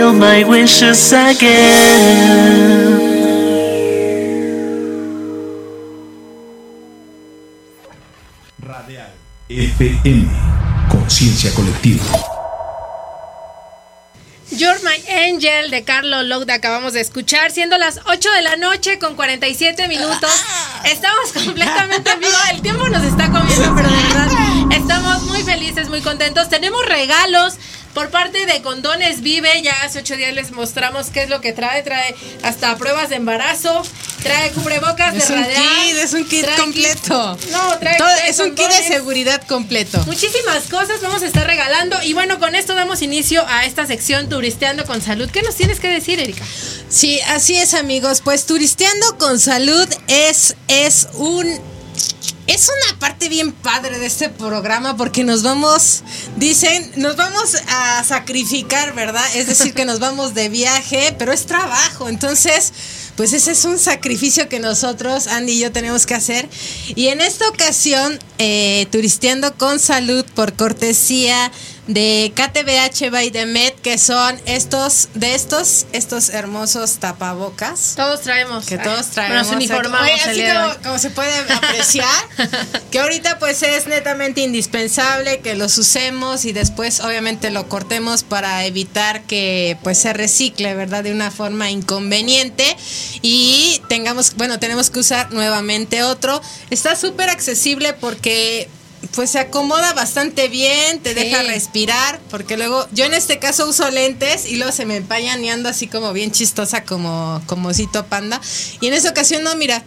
Speaker 7: fulfill my wishes again.
Speaker 8: Radial FM. Conciencia colectiva.
Speaker 1: You're My Angel de Carlo Loud acabamos de escuchar, siendo las 8 de la noche con 47 minutos. Estamos completamente en vivo, el tiempo nos está comiendo, pero de verdad estamos muy felices, muy contentos. Tenemos regalos por parte de Condones Vive, ya hace 8 días les mostramos qué es lo que trae, trae hasta pruebas de embarazo, trae cubrebocas
Speaker 2: Es
Speaker 1: de
Speaker 2: un
Speaker 1: radial.
Speaker 2: kit, es un kit completo.
Speaker 1: kit- no, trae,
Speaker 2: Todo-
Speaker 1: trae
Speaker 2: es un kit de seguridad completo.
Speaker 1: Muchísimas cosas vamos a estar regalando y bueno, con esto damos inicio a esta sección Turisteando con Salud. ¿Qué nos tienes que decir, Erika?
Speaker 2: Sí, así es, amigos. Pues turisteando con salud es, es un. Es una parte bien padre de este programa porque nos vamos, dicen, nos vamos a sacrificar, ¿verdad? Es decir, que nos vamos de viaje, pero es trabajo. Entonces, pues ese es un sacrificio que nosotros, Andy y yo, tenemos que hacer. Y en esta ocasión, eh, turisteando con salud por cortesía de KTBH by the Med, que son estos, de estos, estos hermosos tapabocas.
Speaker 1: Todos traemos.
Speaker 2: Que todos traemos.
Speaker 1: Nos uniformamos
Speaker 2: Oye,
Speaker 1: el
Speaker 2: así como, como se puede apreciar, que ahorita pues es netamente indispensable que los usemos y después obviamente lo cortemos para evitar que pues se recicle, ¿verdad? De una forma inconveniente y tengamos, bueno, tenemos que usar nuevamente otro. Está súper accesible porque pues se acomoda bastante bien, te
Speaker 1: Sí.
Speaker 2: deja respirar, porque luego yo en este caso uso lentes y luego se me empañan y ando así como bien chistosa como como osito panda. Y en esa ocasión no, mira,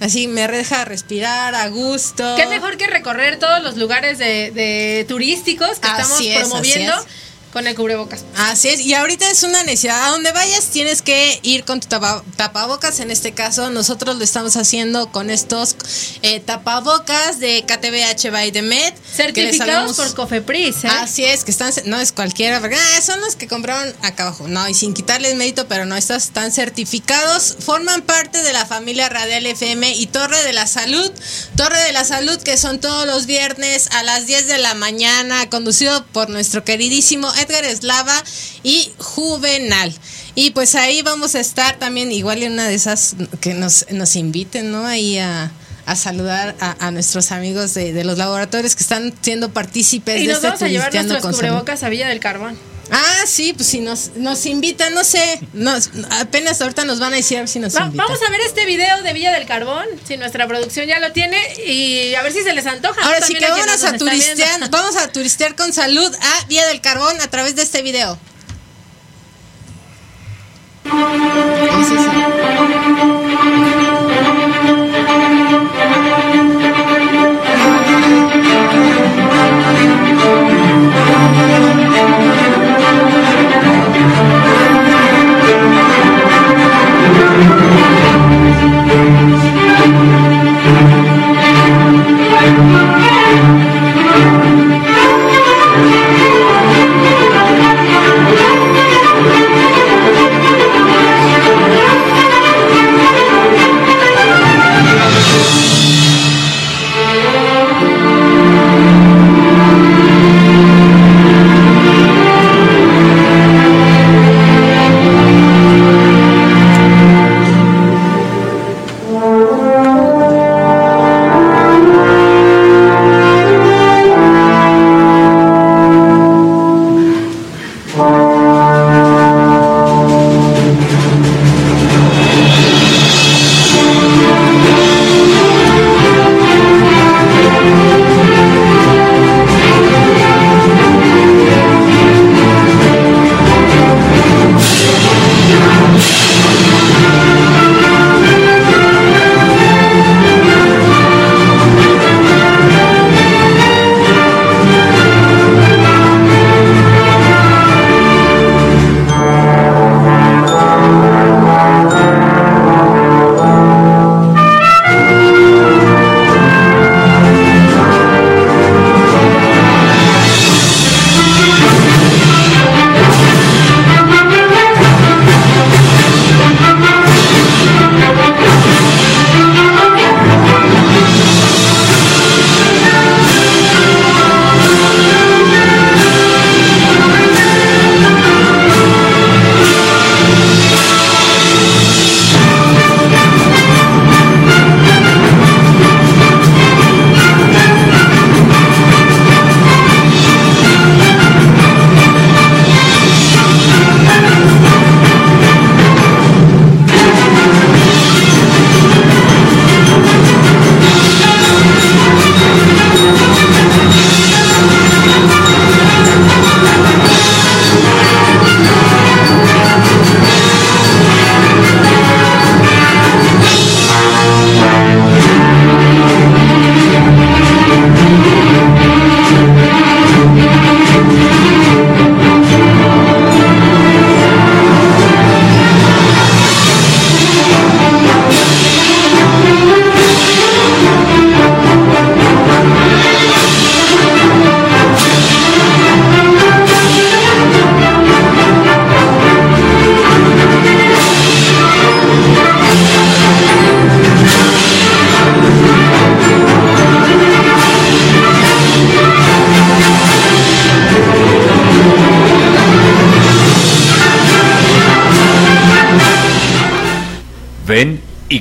Speaker 2: así me deja respirar a gusto.
Speaker 1: Qué mejor que recorrer todos los lugares de, de turísticos que
Speaker 2: Así
Speaker 1: estamos promoviendo
Speaker 2: es.
Speaker 1: Con el cubrebocas.
Speaker 2: Así es, y ahorita es una necesidad. A donde vayas tienes que ir con tu tapa- tapabocas. En este caso, nosotros lo estamos haciendo con estos eh, tapabocas de KTBH by the Med. que les
Speaker 1: Certificados por Cofepris, ¿eh?
Speaker 2: Así es, que están, no es cualquiera, porque ah, son los que compraron acá abajo. No, y sin quitarles mérito, pero no, estos están certificados, forman parte de la familia Radial FM y Torre de la Salud. Torre de la Salud, que son todos los viernes a las 10 de la mañana, conducido por nuestro queridísimo Edgar Eslava y Juvenal. Y pues ahí vamos a estar también, igual en una de esas que nos, nos inviten, ¿no? Ahí a a saludar a, a nuestros amigos de, de los laboratorios que están siendo partícipes
Speaker 1: Y
Speaker 2: de
Speaker 1: nos
Speaker 2: este
Speaker 1: vamos a llevar nuestros cubrebocas a Villa del Carbón.
Speaker 2: Ah, sí, pues si nos, nos invitan, no sé, nos, apenas ahorita nos van a decir a ver si nos
Speaker 1: Va-
Speaker 2: invitan.
Speaker 1: vamos a ver este video de Villa del Carbón, si nuestra producción ya lo tiene, y a ver si se les antoja. ¿no?
Speaker 2: Ahora sí que vámonos a turistear, vamos a turistear con salud a Vía del Carbón a través de este video.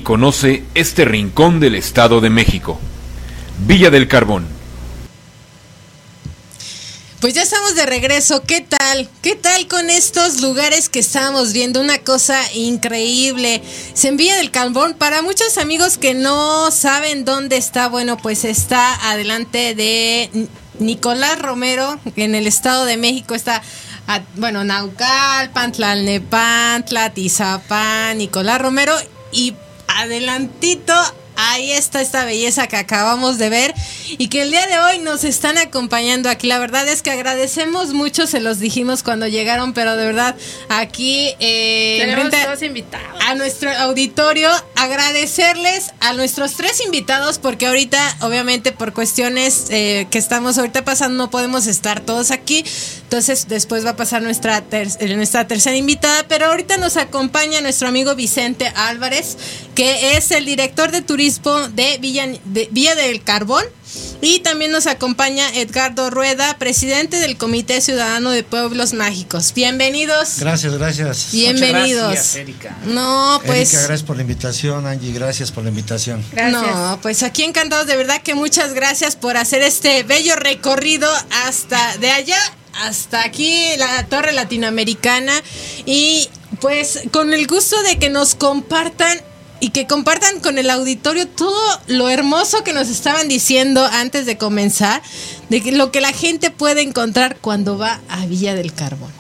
Speaker 9: Conoce este rincón del Estado de México. Villa del Carbón.
Speaker 2: Pues ya estamos de regreso. ¿Qué tal? ¿Qué tal con estos lugares que estamos viendo? Una cosa increíble. Se envía del Carbón. Para muchos amigos que no saben dónde está, bueno, pues está adelante de Nicolás Romero en el Estado de México. Está, bueno, Naucalpan, Tlalnepantla, Tizapán, Nicolás Romero. Y adelantito Ahí está esta belleza que acabamos de ver y que el día de hoy nos están acompañando aquí. La verdad es que agradecemos mucho, se los dijimos cuando llegaron, pero de verdad aquí eh,
Speaker 1: Tenemos dos invitados.
Speaker 2: a nuestro auditorio, agradecerles a nuestros tres invitados porque ahorita, obviamente, por cuestiones eh, que estamos ahorita pasando, no podemos estar todos aquí. Entonces, después va a pasar nuestra, ter- nuestra tercera invitada, pero ahorita nos acompaña nuestro amigo Vicente Álvarez, que es el director de turismo de Villa, de Villa del Carbón. Y también nos acompaña Edgardo Rueda, presidente del Comité Ciudadano de Pueblos Mágicos. Bienvenidos.
Speaker 10: Gracias, gracias.
Speaker 2: Bienvenidos.
Speaker 11: Muchas gracias, Erika.
Speaker 2: No, pues.
Speaker 10: Erika, gracias por la invitación, Angie, gracias por la invitación.
Speaker 1: Gracias.
Speaker 2: No, pues aquí encantados, de verdad que muchas gracias por hacer este bello recorrido hasta de allá hasta aquí, la Torre Latinoamericana. Y pues con el gusto de que nos compartan y que compartan con el auditorio todo lo hermoso que nos estaban diciendo antes de comenzar, de que lo que la gente puede encontrar cuando va a Villa del Carbón.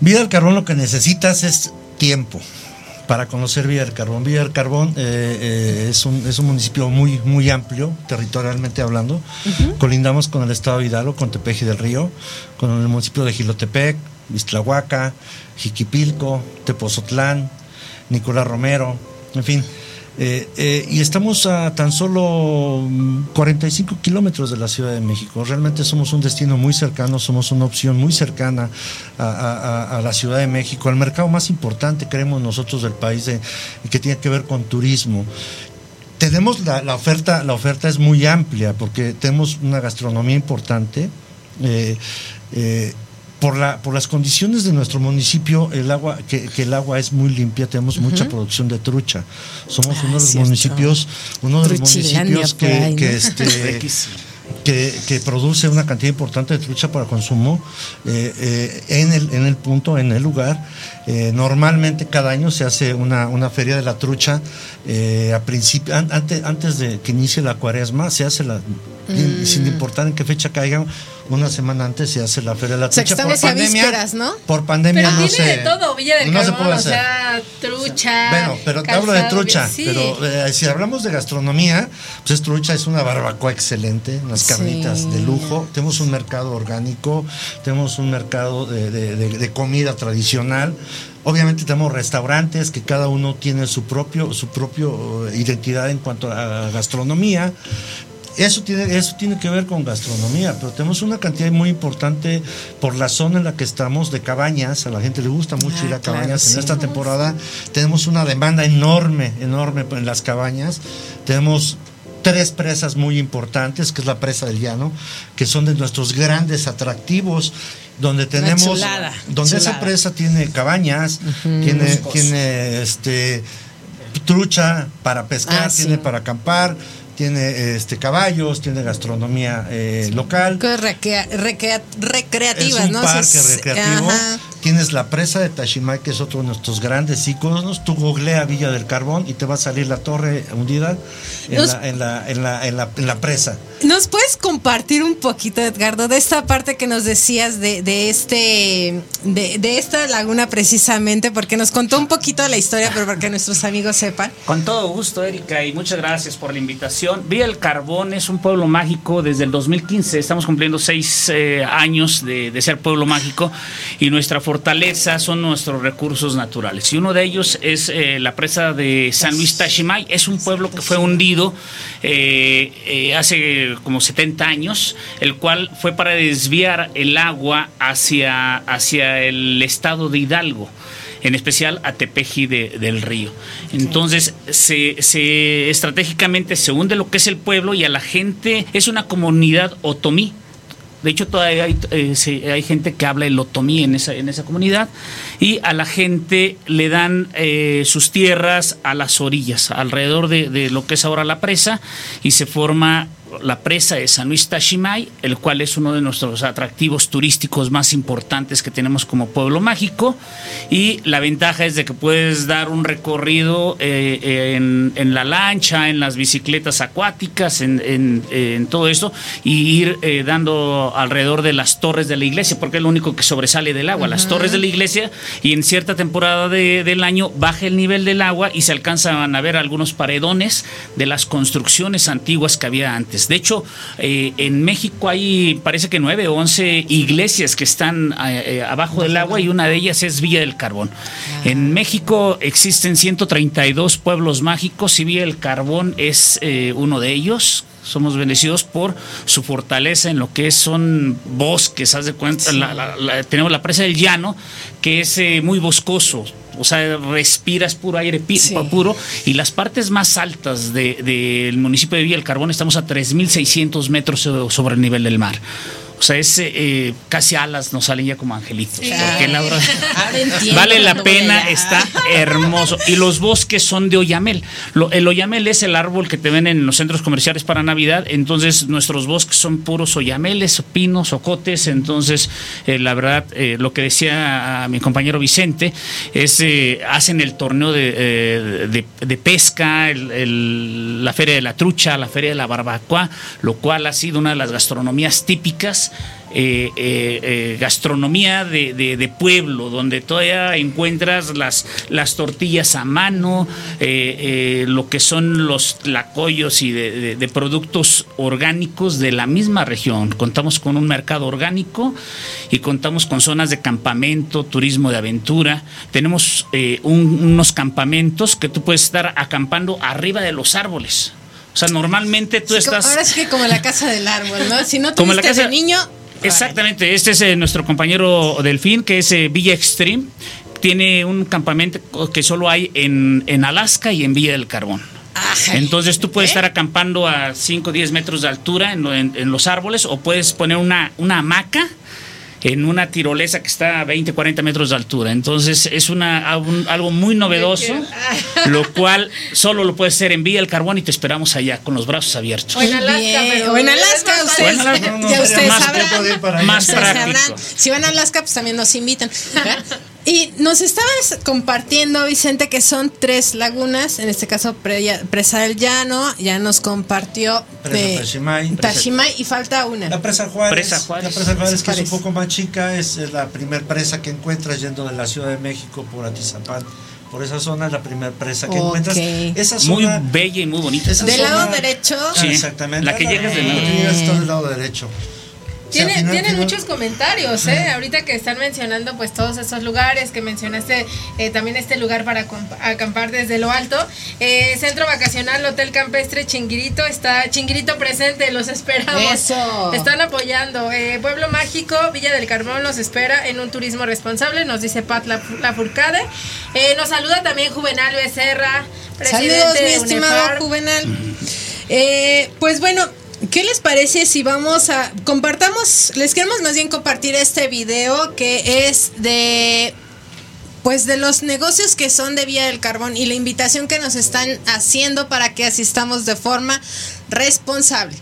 Speaker 10: Villa del Carbón lo que necesitas es tiempo para conocer Villa del Carbón. Villa del Carbón eh, eh, es, un, es un municipio muy, muy amplio, territorialmente hablando. Colindamos con el estado de Hidalgo, con Tepeji del Río, con el municipio de Gilotepec, Iztlahuaca, Jiquipilco, Tepozotlán, Nicolás Romero, en fin. Eh, eh, y estamos a tan solo mm, 45 kilómetros de la Ciudad de México. Realmente somos un destino muy cercano, somos una opción muy cercana a, la Ciudad de México, al mercado más importante, creemos nosotros, del país, de- que tiene que ver con turismo. Tenemos la, oferta, la oferta es muy amplia porque tenemos una gastronomía importante. eh, por, la, por las condiciones de nuestro municipio, el agua, que, que el agua es muy limpia, tenemos mucha producción de trucha. Somos
Speaker 2: Ah,
Speaker 10: uno de los
Speaker 2: cierto.
Speaker 10: municipios, uno de los municipios
Speaker 2: por
Speaker 10: que,
Speaker 2: ahí,
Speaker 10: que,
Speaker 2: ¿no?
Speaker 10: este, que, que produce una cantidad importante de trucha para consumo eh, eh, en, el, en el punto, en el lugar. Eh, normalmente cada año se hace una, una feria de la trucha eh, a principio, an- antes, antes de que inicie la cuaresma, se hace la,
Speaker 2: Mm.
Speaker 10: sin importar en qué fecha caiga, una semana antes se hace la feria de la
Speaker 2: O sea, que
Speaker 10: trucha.
Speaker 2: estamos a vísperas, ¿no?
Speaker 10: por pandemia
Speaker 1: Pero
Speaker 10: no
Speaker 1: tiene
Speaker 10: se,
Speaker 1: de todo, Villa del
Speaker 10: no se
Speaker 1: Carbón,
Speaker 10: puede
Speaker 1: o
Speaker 10: hacer.
Speaker 1: sea, trucha.
Speaker 10: Bueno, pero te hablo de trucha.
Speaker 1: sí.
Speaker 10: Pero eh, si hablamos de gastronomía, pues es trucha es una barbacoa excelente, unas
Speaker 2: Sí.
Speaker 10: carnitas de lujo. Tenemos un mercado orgánico, tenemos un mercado de, de- de- de comida tradicional. Obviamente tenemos restaurantes que cada uno tiene su propio, su propio eh, identidad en cuanto a gastronomía. Eso tiene, eso tiene que ver con gastronomía, pero tenemos una cantidad muy importante por la zona en la que estamos de cabañas. A la gente le gusta mucho
Speaker 2: Ah,
Speaker 10: ir a
Speaker 2: claro,
Speaker 10: cabañas
Speaker 2: sí.
Speaker 10: en esta temporada. Tenemos una demanda enorme, enorme en las cabañas. Tenemos tres presas muy importantes, que es la presa del llano, que son de nuestros grandes atractivos, donde tenemos,
Speaker 2: chulada,
Speaker 10: donde esa presa tiene cabañas, tiene, tiene este trucha para pescar,
Speaker 2: Ah, sí.
Speaker 10: tiene para acampar, tiene este caballos, tiene gastronomía eh, local.
Speaker 2: Recrea- recrea- recreativas,
Speaker 10: es un
Speaker 2: ¿no?
Speaker 10: parque recreativo.
Speaker 2: ajá.
Speaker 10: Tienes la presa de Tashimay, que es otro de nuestros grandes íconos. Tú googlea Villa del Carbón y te va a salir la torre hundida en,
Speaker 2: Nos-
Speaker 10: la, en, la, en, la, en, la, en la presa.
Speaker 2: ¿Nos puedes compartir un poquito, Edgardo, de esta parte que nos decías de, de este de, de esta laguna precisamente? Porque nos contó un poquito de la historia, pero para que nuestros amigos sepan.
Speaker 11: Con todo gusto, Erika, y muchas gracias por la invitación. Villa el Carbón es un pueblo mágico desde el 2015. Estamos cumpliendo seis eh, años de, de ser pueblo mágico y nuestra fortaleza son nuestros recursos naturales. Y uno de ellos es eh, la presa de San Luis Tashimay. Es un pueblo que fue hundido eh, eh, hace como 70 años, el cual fue para desviar el agua hacia, hacia el estado de Hidalgo en especial a Tepeji de- del Río. Entonces, se, se- estratégicamente se hunde lo que es el pueblo y a la gente es una comunidad otomí. De hecho, todavía hay, eh, gente que habla el otomí en esa, en esa comunidad y a la gente le dan eh, sus tierras a las orillas, alrededor de, de lo que es ahora la presa y se forma la presa de San Luis Tashimay, el cual es uno de nuestros atractivos turísticos más importantes que tenemos como pueblo mágico. Y la ventaja es de que puedes dar un recorrido eh, en, en la lancha, en las bicicletas acuáticas, en, en- en todo esto, y ir eh, dando alrededor de las torres de la iglesia, porque es lo único que sobresale del agua, las torres de la iglesia, y en cierta temporada de- del año baja el nivel del agua y se alcanzan a ver algunos paredones de las construcciones antiguas que había antes. De hecho, eh, en México hay parece que nueve o once iglesias que están eh, eh, abajo del agua y una de ellas es Villa del Carbón. En México existen 132 pueblos mágicos y Villa del Carbón es eh, uno de ellos somos bendecidos por su fortaleza en lo que son bosques, haz de cuenta, la- la- la- tenemos la presa del llano, que es eh, muy boscoso. O sea, respiras puro aire puro. Y las partes más altas de- del municipio de Villa del Carbón estamos a 3.600 metros so- sobre el nivel del mar. O sea, es eh, casi alas nos salen ya como angelitos. Porque la verdad, vale la pena, está hermoso. Y los bosques son de oyamel. Lo- el oyamel es el árbol que te ven en los centros comerciales para Navidad. Entonces, nuestros bosques son puros oyameles, pinos, ocotes. Entonces, eh, la verdad, eh, lo que decía a mi compañero Vicente, es eh, hacen el torneo de, eh, de- de pesca, el- el- la feria de la trucha, la feria de la barbacoa, lo cual ha sido una de las gastronomías típicas eh, eh, eh, gastronomía de, pueblo, donde todavía encuentras las, las tortillas a mano, lo que son los tlacoyos y de, productos orgánicos de la misma región. Contamos con un mercado orgánico y contamos con zonas de campamento, turismo de aventura. Tenemos un- unos campamentos que tú puedes estar acampando arriba de los árboles. O sea, normalmente tú
Speaker 2: Sí, como-
Speaker 11: estás...
Speaker 2: Ahora sí que como la casa del árbol, ¿no? Si no
Speaker 11: Como la casa-
Speaker 2: de niño,
Speaker 11: Exactamente, este es eh, nuestro compañero Delfín, que es eh, Villa Extreme. Tiene un campamento que solo hay en, en Alaska y en Villa del Carbón. Entonces tú puedes estar acampando a 5 o 10 metros de altura en, en- en los árboles o puedes poner una, una hamaca en una tirolesa que está a 20, 40 metros de altura. Entonces es una, un- algo muy novedoso, lo cual solo lo puedes hacer en Villa del Carbón y te esperamos allá con los brazos abiertos.
Speaker 1: O en Alaska, pero
Speaker 2: O en Alaska, ustedes,
Speaker 11: Bueno, Alaska, no,
Speaker 2: ya
Speaker 11: no,
Speaker 2: ustedes
Speaker 11: más
Speaker 2: sabrán.
Speaker 11: Más
Speaker 2: Ustedes
Speaker 11: práctico.
Speaker 2: sabrán. Si van a Alaska, pues también nos invitan. Y nos estabas compartiendo, Vicente, que son tres lagunas, en este caso Pre- Presa del Llano, ya nos compartió
Speaker 10: Presa
Speaker 2: de
Speaker 10: Tashimay.
Speaker 2: Tashimay y falta una.
Speaker 10: La presa Juárez.
Speaker 11: Presa Juárez.
Speaker 10: La presa Juárez, que es un poco más chica, es, es la primer presa que encuentras yendo de la Ciudad de México por Atizapán. Por esa zona es la primera presa que encuentras. Esa
Speaker 11: Muy
Speaker 10: zona.
Speaker 11: bella y muy bonita.
Speaker 10: esa
Speaker 2: Del
Speaker 10: zona-
Speaker 2: lado derecho.
Speaker 10: Ah,
Speaker 11: Sí,
Speaker 10: exactamente.
Speaker 11: la que llegas del
Speaker 10: La
Speaker 11: lado.
Speaker 10: que O sea,
Speaker 1: Tiene-
Speaker 10: final- final-
Speaker 1: muchos comentarios, ¿eh? Ahorita que están mencionando pues todos esos lugares, que mencionaste eh, también este lugar para acamp- acampar desde lo alto. Eh, Centro Vacacional, Hotel Campestre Chinguirito, está Chinguirito presente, los esperamos.
Speaker 2: Eso.
Speaker 1: Están apoyando. Eh, Pueblo Mágico, Villa del Carbón nos espera en un turismo responsable, nos dice Pat La, La. Eh, nos saluda también Juvenal Becerra, presidente
Speaker 2: Saludos, mi estimado. Juvenal. Eh, pues bueno, ¿qué les parece si vamos a compartamos? Les queremos más bien compartir este video que es de pues de los negocios que son de Vía del Carbón y la invitación que nos están haciendo para que asistamos de forma responsable.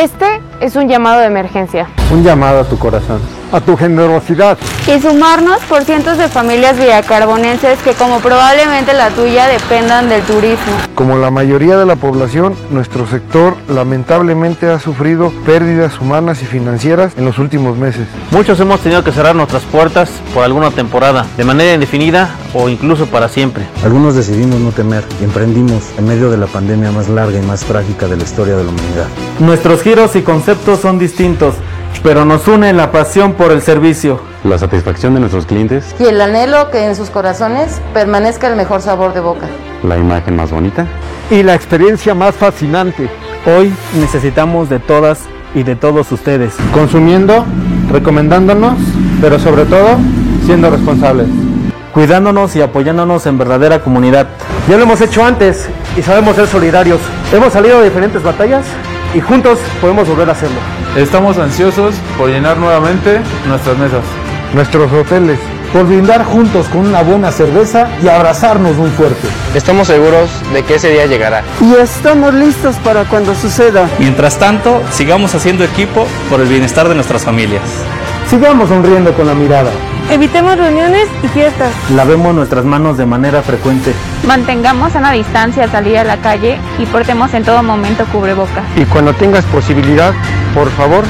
Speaker 12: Este es un llamado de emergencia.
Speaker 13: Un llamado a tu corazón, a tu generosidad.
Speaker 12: Y sumarnos por cientos de familias villacarbonenses que como probablemente la tuya dependan del turismo.
Speaker 13: Como la mayoría de la población, nuestro sector lamentablemente ha sufrido pérdidas humanas y financieras en los últimos meses.
Speaker 14: Muchos hemos tenido que cerrar nuestras puertas por alguna temporada, de manera indefinida o incluso para siempre.
Speaker 15: Algunos decidimos no temer y emprendimos en medio de la pandemia más larga y más trágica de la historia de la humanidad.
Speaker 16: Nuestros giros y conceptos son distintos, pero nos une la pasión por el servicio.
Speaker 15: La satisfacción de nuestros clientes,
Speaker 12: Y el anhelo que en sus corazones permanezca el mejor sabor de boca.
Speaker 15: la imagen más bonita.
Speaker 13: Y la experiencia más fascinante.
Speaker 16: Hoy necesitamos de todas y de todos ustedes.
Speaker 13: Consumiendo, recomendándonos, pero sobre todo siendo responsables.
Speaker 16: Cuidándonos y apoyándonos en verdadera comunidad.
Speaker 13: Ya lo hemos hecho antes y sabemos ser solidarios. Hemos salido de diferentes batallas y juntos podemos volver a hacerlo.
Speaker 17: Estamos ansiosos por llenar nuevamente nuestras mesas.
Speaker 13: Nuestros hoteles.
Speaker 16: Por brindar juntos con una buena cerveza y abrazarnos muy fuerte.
Speaker 14: Estamos seguros de que ese día llegará.
Speaker 18: Y estamos listos para cuando suceda.
Speaker 19: Mientras tanto, sigamos haciendo equipo por el bienestar de nuestras familias.
Speaker 16: Sigamos sonriendo con la mirada.
Speaker 12: Evitemos reuniones y fiestas.
Speaker 16: Lavemos nuestras manos de manera frecuente.
Speaker 12: Mantengamos una distancia al salir a la calle y portemos en todo momento cubreboca.
Speaker 13: Y cuando tengas posibilidad, por favor,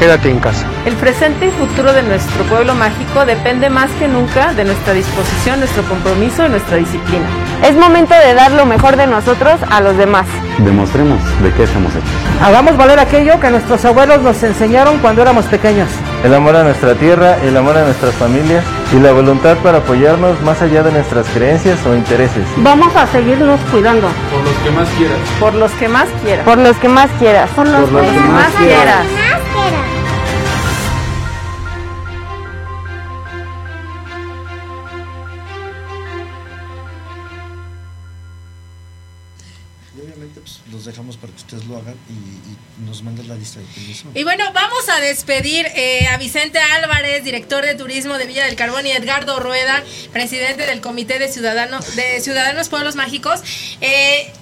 Speaker 13: quédate en casa.
Speaker 20: El presente y futuro de nuestro pueblo mágico depende más que nunca de nuestra disposición, nuestro compromiso y nuestra disciplina.
Speaker 12: Es momento de dar lo mejor de nosotros a los demás.
Speaker 15: Demostremos de qué estamos hechos.
Speaker 18: Hagamos valer aquello que nuestros abuelos nos enseñaron cuando éramos pequeños.
Speaker 17: El amor a nuestra tierra, el amor a nuestras familias y la voluntad para apoyarnos más allá de nuestras creencias o intereses.
Speaker 12: Vamos a seguirnos cuidando.
Speaker 17: Por los que más quieras.
Speaker 20: Por los que más quieras.
Speaker 12: Por los que más quieras.
Speaker 20: Por los,
Speaker 17: Por los
Speaker 20: que, más quieras.
Speaker 10: Y lo hagan y, nos manden la lista de.
Speaker 1: Y bueno, vamos a despedir eh, a Vicente Álvarez, director de turismo de Villa del Carbón, y Edgardo Rueda, presidente del Comité de Ciudadanos, de Ciudadanos Pueblos Mágicos. Eh,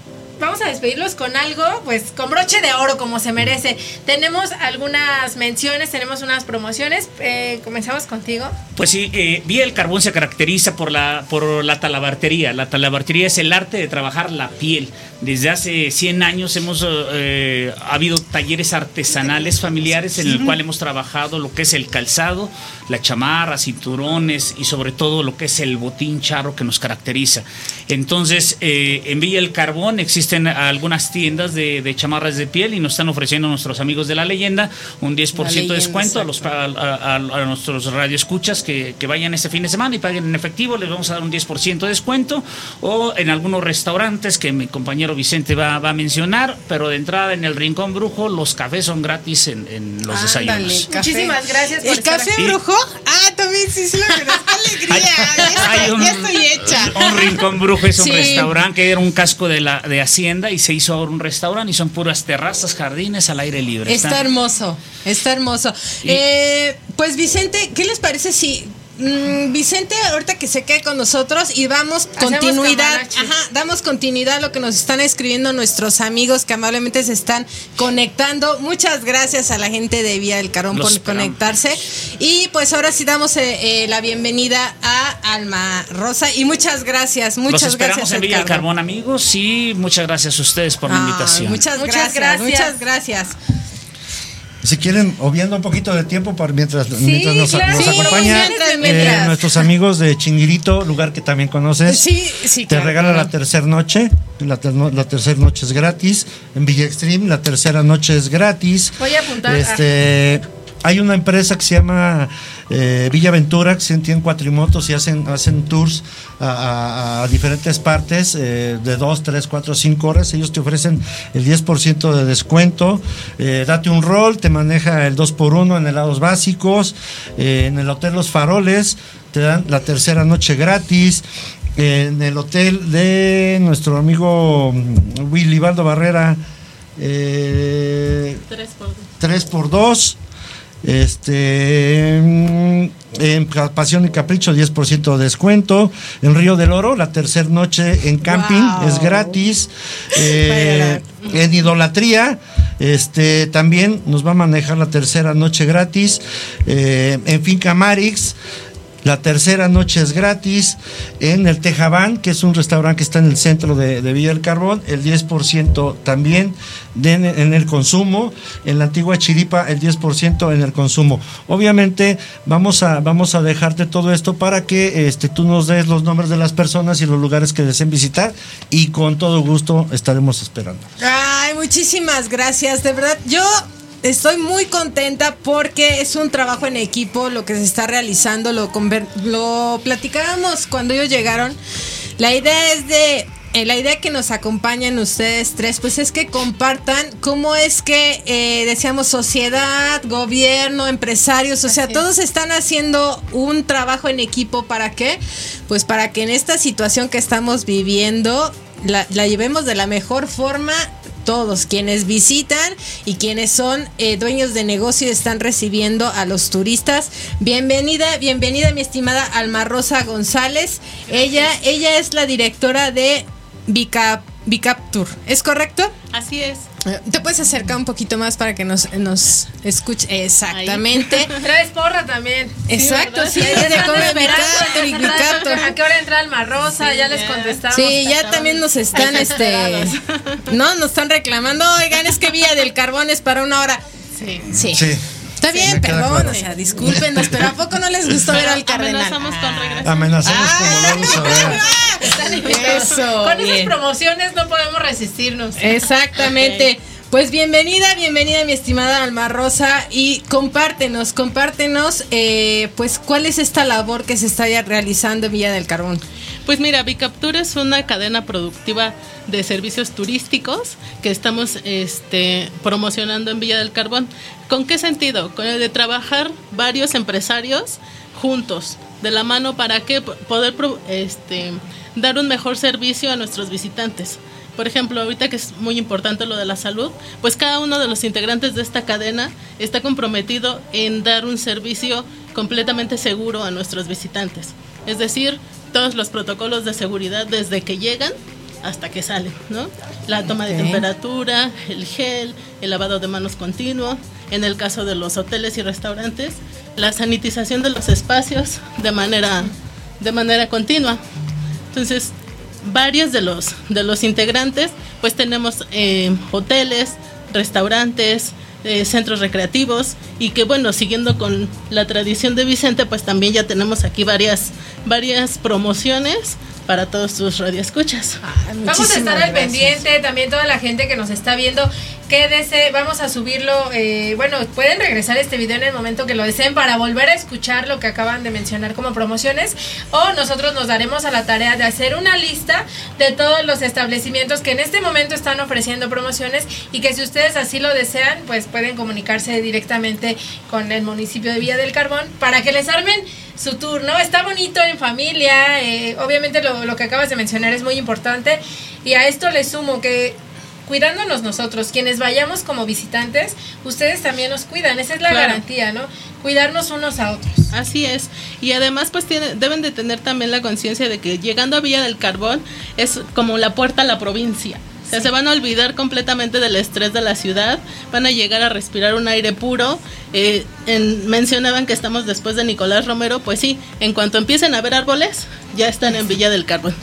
Speaker 1: vamos a despedirlos con algo, pues con broche de oro, como se merece. Tenemos algunas menciones, tenemos unas promociones. Eh, comenzamos contigo.
Speaker 11: Pues sí, eh, Vía el Carbón se caracteriza por la, por la talabartería. La talabartería es el arte de trabajar la piel. Desde hace 100 años hemos eh, ha habido talleres artesanales familiares en el cual hemos trabajado lo que es el calzado, la chamarra, cinturones y sobre todo lo que es el botín charro que nos caracteriza. Entonces, eh, en Villa el Carbón existen algunas tiendas de, de chamarras de piel y nos están ofreciendo nuestros amigos de la leyenda un 10% de
Speaker 2: leyenda,
Speaker 11: descuento a, los, a, a- a nuestros radioescuchas que, que vayan este fin de semana y paguen en efectivo, les vamos a dar un 10% de descuento o en algunos restaurantes que mi compañero Vicente va, va a mencionar, pero de entrada en el Rincón Brujo los cafés son gratis en, en los desayunos.
Speaker 1: Muchísimas gracias por
Speaker 2: ¿El
Speaker 1: estar
Speaker 2: café
Speaker 1: aquí.
Speaker 2: brujo? Ah, también sí, sí, lo da alegría. Ya
Speaker 11: Hay
Speaker 2: estoy,
Speaker 11: un-
Speaker 2: ya estoy hecha.
Speaker 11: Un rincón brujo es un
Speaker 2: Sí.
Speaker 11: restaurante que era un casco de la de Hacienda y se hizo ahora un restaurante y son puras terrazas, jardines al aire libre.
Speaker 2: Está hermoso, está hermoso. Eh, pues Vicente, ¿qué les parece si mm, Vicente ahorita que se quede con nosotros y vamos
Speaker 1: Hacemos
Speaker 2: continuidad, ajá, damos continuidad a lo que nos están escribiendo nuestros amigos que amablemente se están conectando. Muchas gracias a la gente de Vía del Carón
Speaker 11: Los
Speaker 2: por
Speaker 11: esperamos.
Speaker 2: conectarse y pues ahora sí damos eh, eh, la bienvenida a Alma Rosa y muchas gracias,
Speaker 11: Los
Speaker 2: muchas
Speaker 11: esperamos
Speaker 2: gracias
Speaker 11: en Villa del. Carbón, amigos, y muchas gracias a ustedes por la invitación.
Speaker 2: muchas,
Speaker 1: Muchas
Speaker 2: gracias,
Speaker 1: gracias.
Speaker 2: muchas gracias.
Speaker 10: Si quieren, obviando un poquito de tiempo para mientras,
Speaker 2: Sí,
Speaker 10: mientras nos,
Speaker 2: claro.
Speaker 10: nos
Speaker 2: Sí,
Speaker 10: acompaña eh, nuestros amigos de Chinguirito, lugar que también conoces.
Speaker 2: Sí, sí,
Speaker 10: Te
Speaker 2: claro,
Speaker 10: regala
Speaker 2: claro.
Speaker 10: la tercera noche. La, ter- la tercera noche es gratis. En Villa Extreme, la tercera noche es gratis.
Speaker 1: Voy a apuntar.
Speaker 10: Este, hay una empresa que se llama eh, Villaventura, que tienen cuatrimotos y hacen, hacen tours a, diferentes partes eh, de 2, 3, 4, 5 horas. Ellos te ofrecen el 10% de descuento. Eh, date un rol, te maneja el 2x1 en helados básicos, eh, en el Hotel Los Faroles, te dan la tercera noche gratis. En el hotel de nuestro amigo mm, Willy Baldo Barrera, eh, 3x2 este mm, en Pasión y Capricho 10% de descuento. En Río del Oro la tercera noche en camping
Speaker 2: Wow.
Speaker 10: es gratis. Eh, en Idolatría este también nos va a manejar la tercera noche gratis. Eh, en Finca Marix la tercera noche es gratis en el Tejabán, que es un restaurante que está en el centro de, de Villa del Carbón, el 10% también en el consumo, en la antigua Chiripa el 10% en el consumo. Obviamente vamos a, vamos a dejarte todo esto para que este, tú nos des los nombres de las personas y los lugares que deseen visitar y con todo gusto estaremos esperando.
Speaker 2: Ay, muchísimas gracias. De verdad, yo estoy muy contenta porque es un trabajo en equipo lo que se está realizando. Lo, lo platicábamos cuando ellos llegaron. La idea es de. eh, la idea que nos acompañan ustedes tres, pues es que compartan cómo es que eh, decíamos sociedad, gobierno, empresarios, o sea, todos están haciendo un trabajo en equipo para qué? Pues para que en esta situación que estamos viviendo la, la llevemos de la mejor forma todos quienes visitan y quienes son eh, dueños de negocio están recibiendo a los turistas. Bienvenida, bienvenida mi estimada Alma Rosa González. Ella, ella es la directora de Bicap, Bicaptur. ¿Es correcto?
Speaker 20: Así es.
Speaker 2: ¿Te puedes acercar un poquito más para que nos, nos escuche? Exactamente.
Speaker 1: Traes porra también.
Speaker 2: Exacto,
Speaker 1: ¿verdad?
Speaker 2: sí,
Speaker 1: Ya esperando. ¿A qué hora entra Alma Rosa?
Speaker 20: Sí,
Speaker 1: ya les contestamos.
Speaker 2: Sí, ya también nos están, este, no, nos están reclamando, oigan, es que Vía del Carbón es para una hora.
Speaker 20: Sí.
Speaker 2: Sí.
Speaker 10: Sí.
Speaker 2: Está bien, perdón,
Speaker 10: claro.
Speaker 2: o sea, discúlpenos, pero ¿a poco no les gustó ver al cardenal?
Speaker 20: Amenazamos con regresar.
Speaker 10: Amenazamos
Speaker 2: Ah,
Speaker 10: a ver.
Speaker 2: Eh, Eso,
Speaker 1: Con esas promociones no podemos resistirnos.
Speaker 2: Exactamente. Pues bienvenida, bienvenida mi estimada Alma Rosa y compártenos, compártenos, eh, pues cuál es esta labor que se está ya realizando en Villa del Carbón.
Speaker 21: Pues mira, Bicaptura es una cadena productiva de servicios turísticos que estamos este, promocionando en Villa del Carbón. ¿Con qué sentido? Con el de trabajar varios empresarios juntos, de la mano, para que poder este, dar un mejor servicio a nuestros visitantes. Por ejemplo, ahorita que es muy importante lo de la salud, pues cada uno de los integrantes de esta cadena está comprometido en dar un servicio completamente seguro a nuestros visitantes. Es decir, todos los protocolos de seguridad desde que llegan hasta que salen, ¿no? La toma de temperatura, el gel, el lavado de manos continuo, en el caso de los hoteles y restaurantes, la sanitización de los espacios de manera de manera continua. Entonces, varios de los de los integrantes, pues tenemos eh, hoteles, restaurantes, eh, centros recreativos y que bueno, siguiendo con la tradición de Vicente, pues también ya tenemos aquí varias varias promociones para todos tus radioescuchas.
Speaker 1: Vamos a estar al pendiente, también toda la gente que nos está viendo, quédese, vamos a subirlo, eh, bueno, pueden regresar este video en el momento que lo deseen para volver a escuchar lo que acaban de mencionar como promociones o nosotros nos daremos a la tarea de hacer una lista de todos los establecimientos que en este momento están ofreciendo promociones y que si ustedes así lo desean, pues pueden comunicarse directamente con el municipio de Villa del Carbón para que les armen su tour, ¿no? Está bonito en familia, eh, obviamente lo, lo que acabas de mencionar es muy importante y a esto le sumo que cuidándonos nosotros, quienes vayamos como visitantes, ustedes también nos cuidan, esa es la
Speaker 21: Claro.
Speaker 1: garantía, ¿no? Cuidarnos unos a otros.
Speaker 21: Así es. Y además pues tiene- deben de tener también la conciencia de que llegando a Villa del Carbón es como la puerta a la provincia. Se van a olvidar completamente del estrés de la ciudad, van a llegar a respirar un aire puro. Eh, en- mencionaban que estamos después de Nicolás Romero, pues sí, en cuanto empiecen a ver árboles, ya están en Villa del Carbón.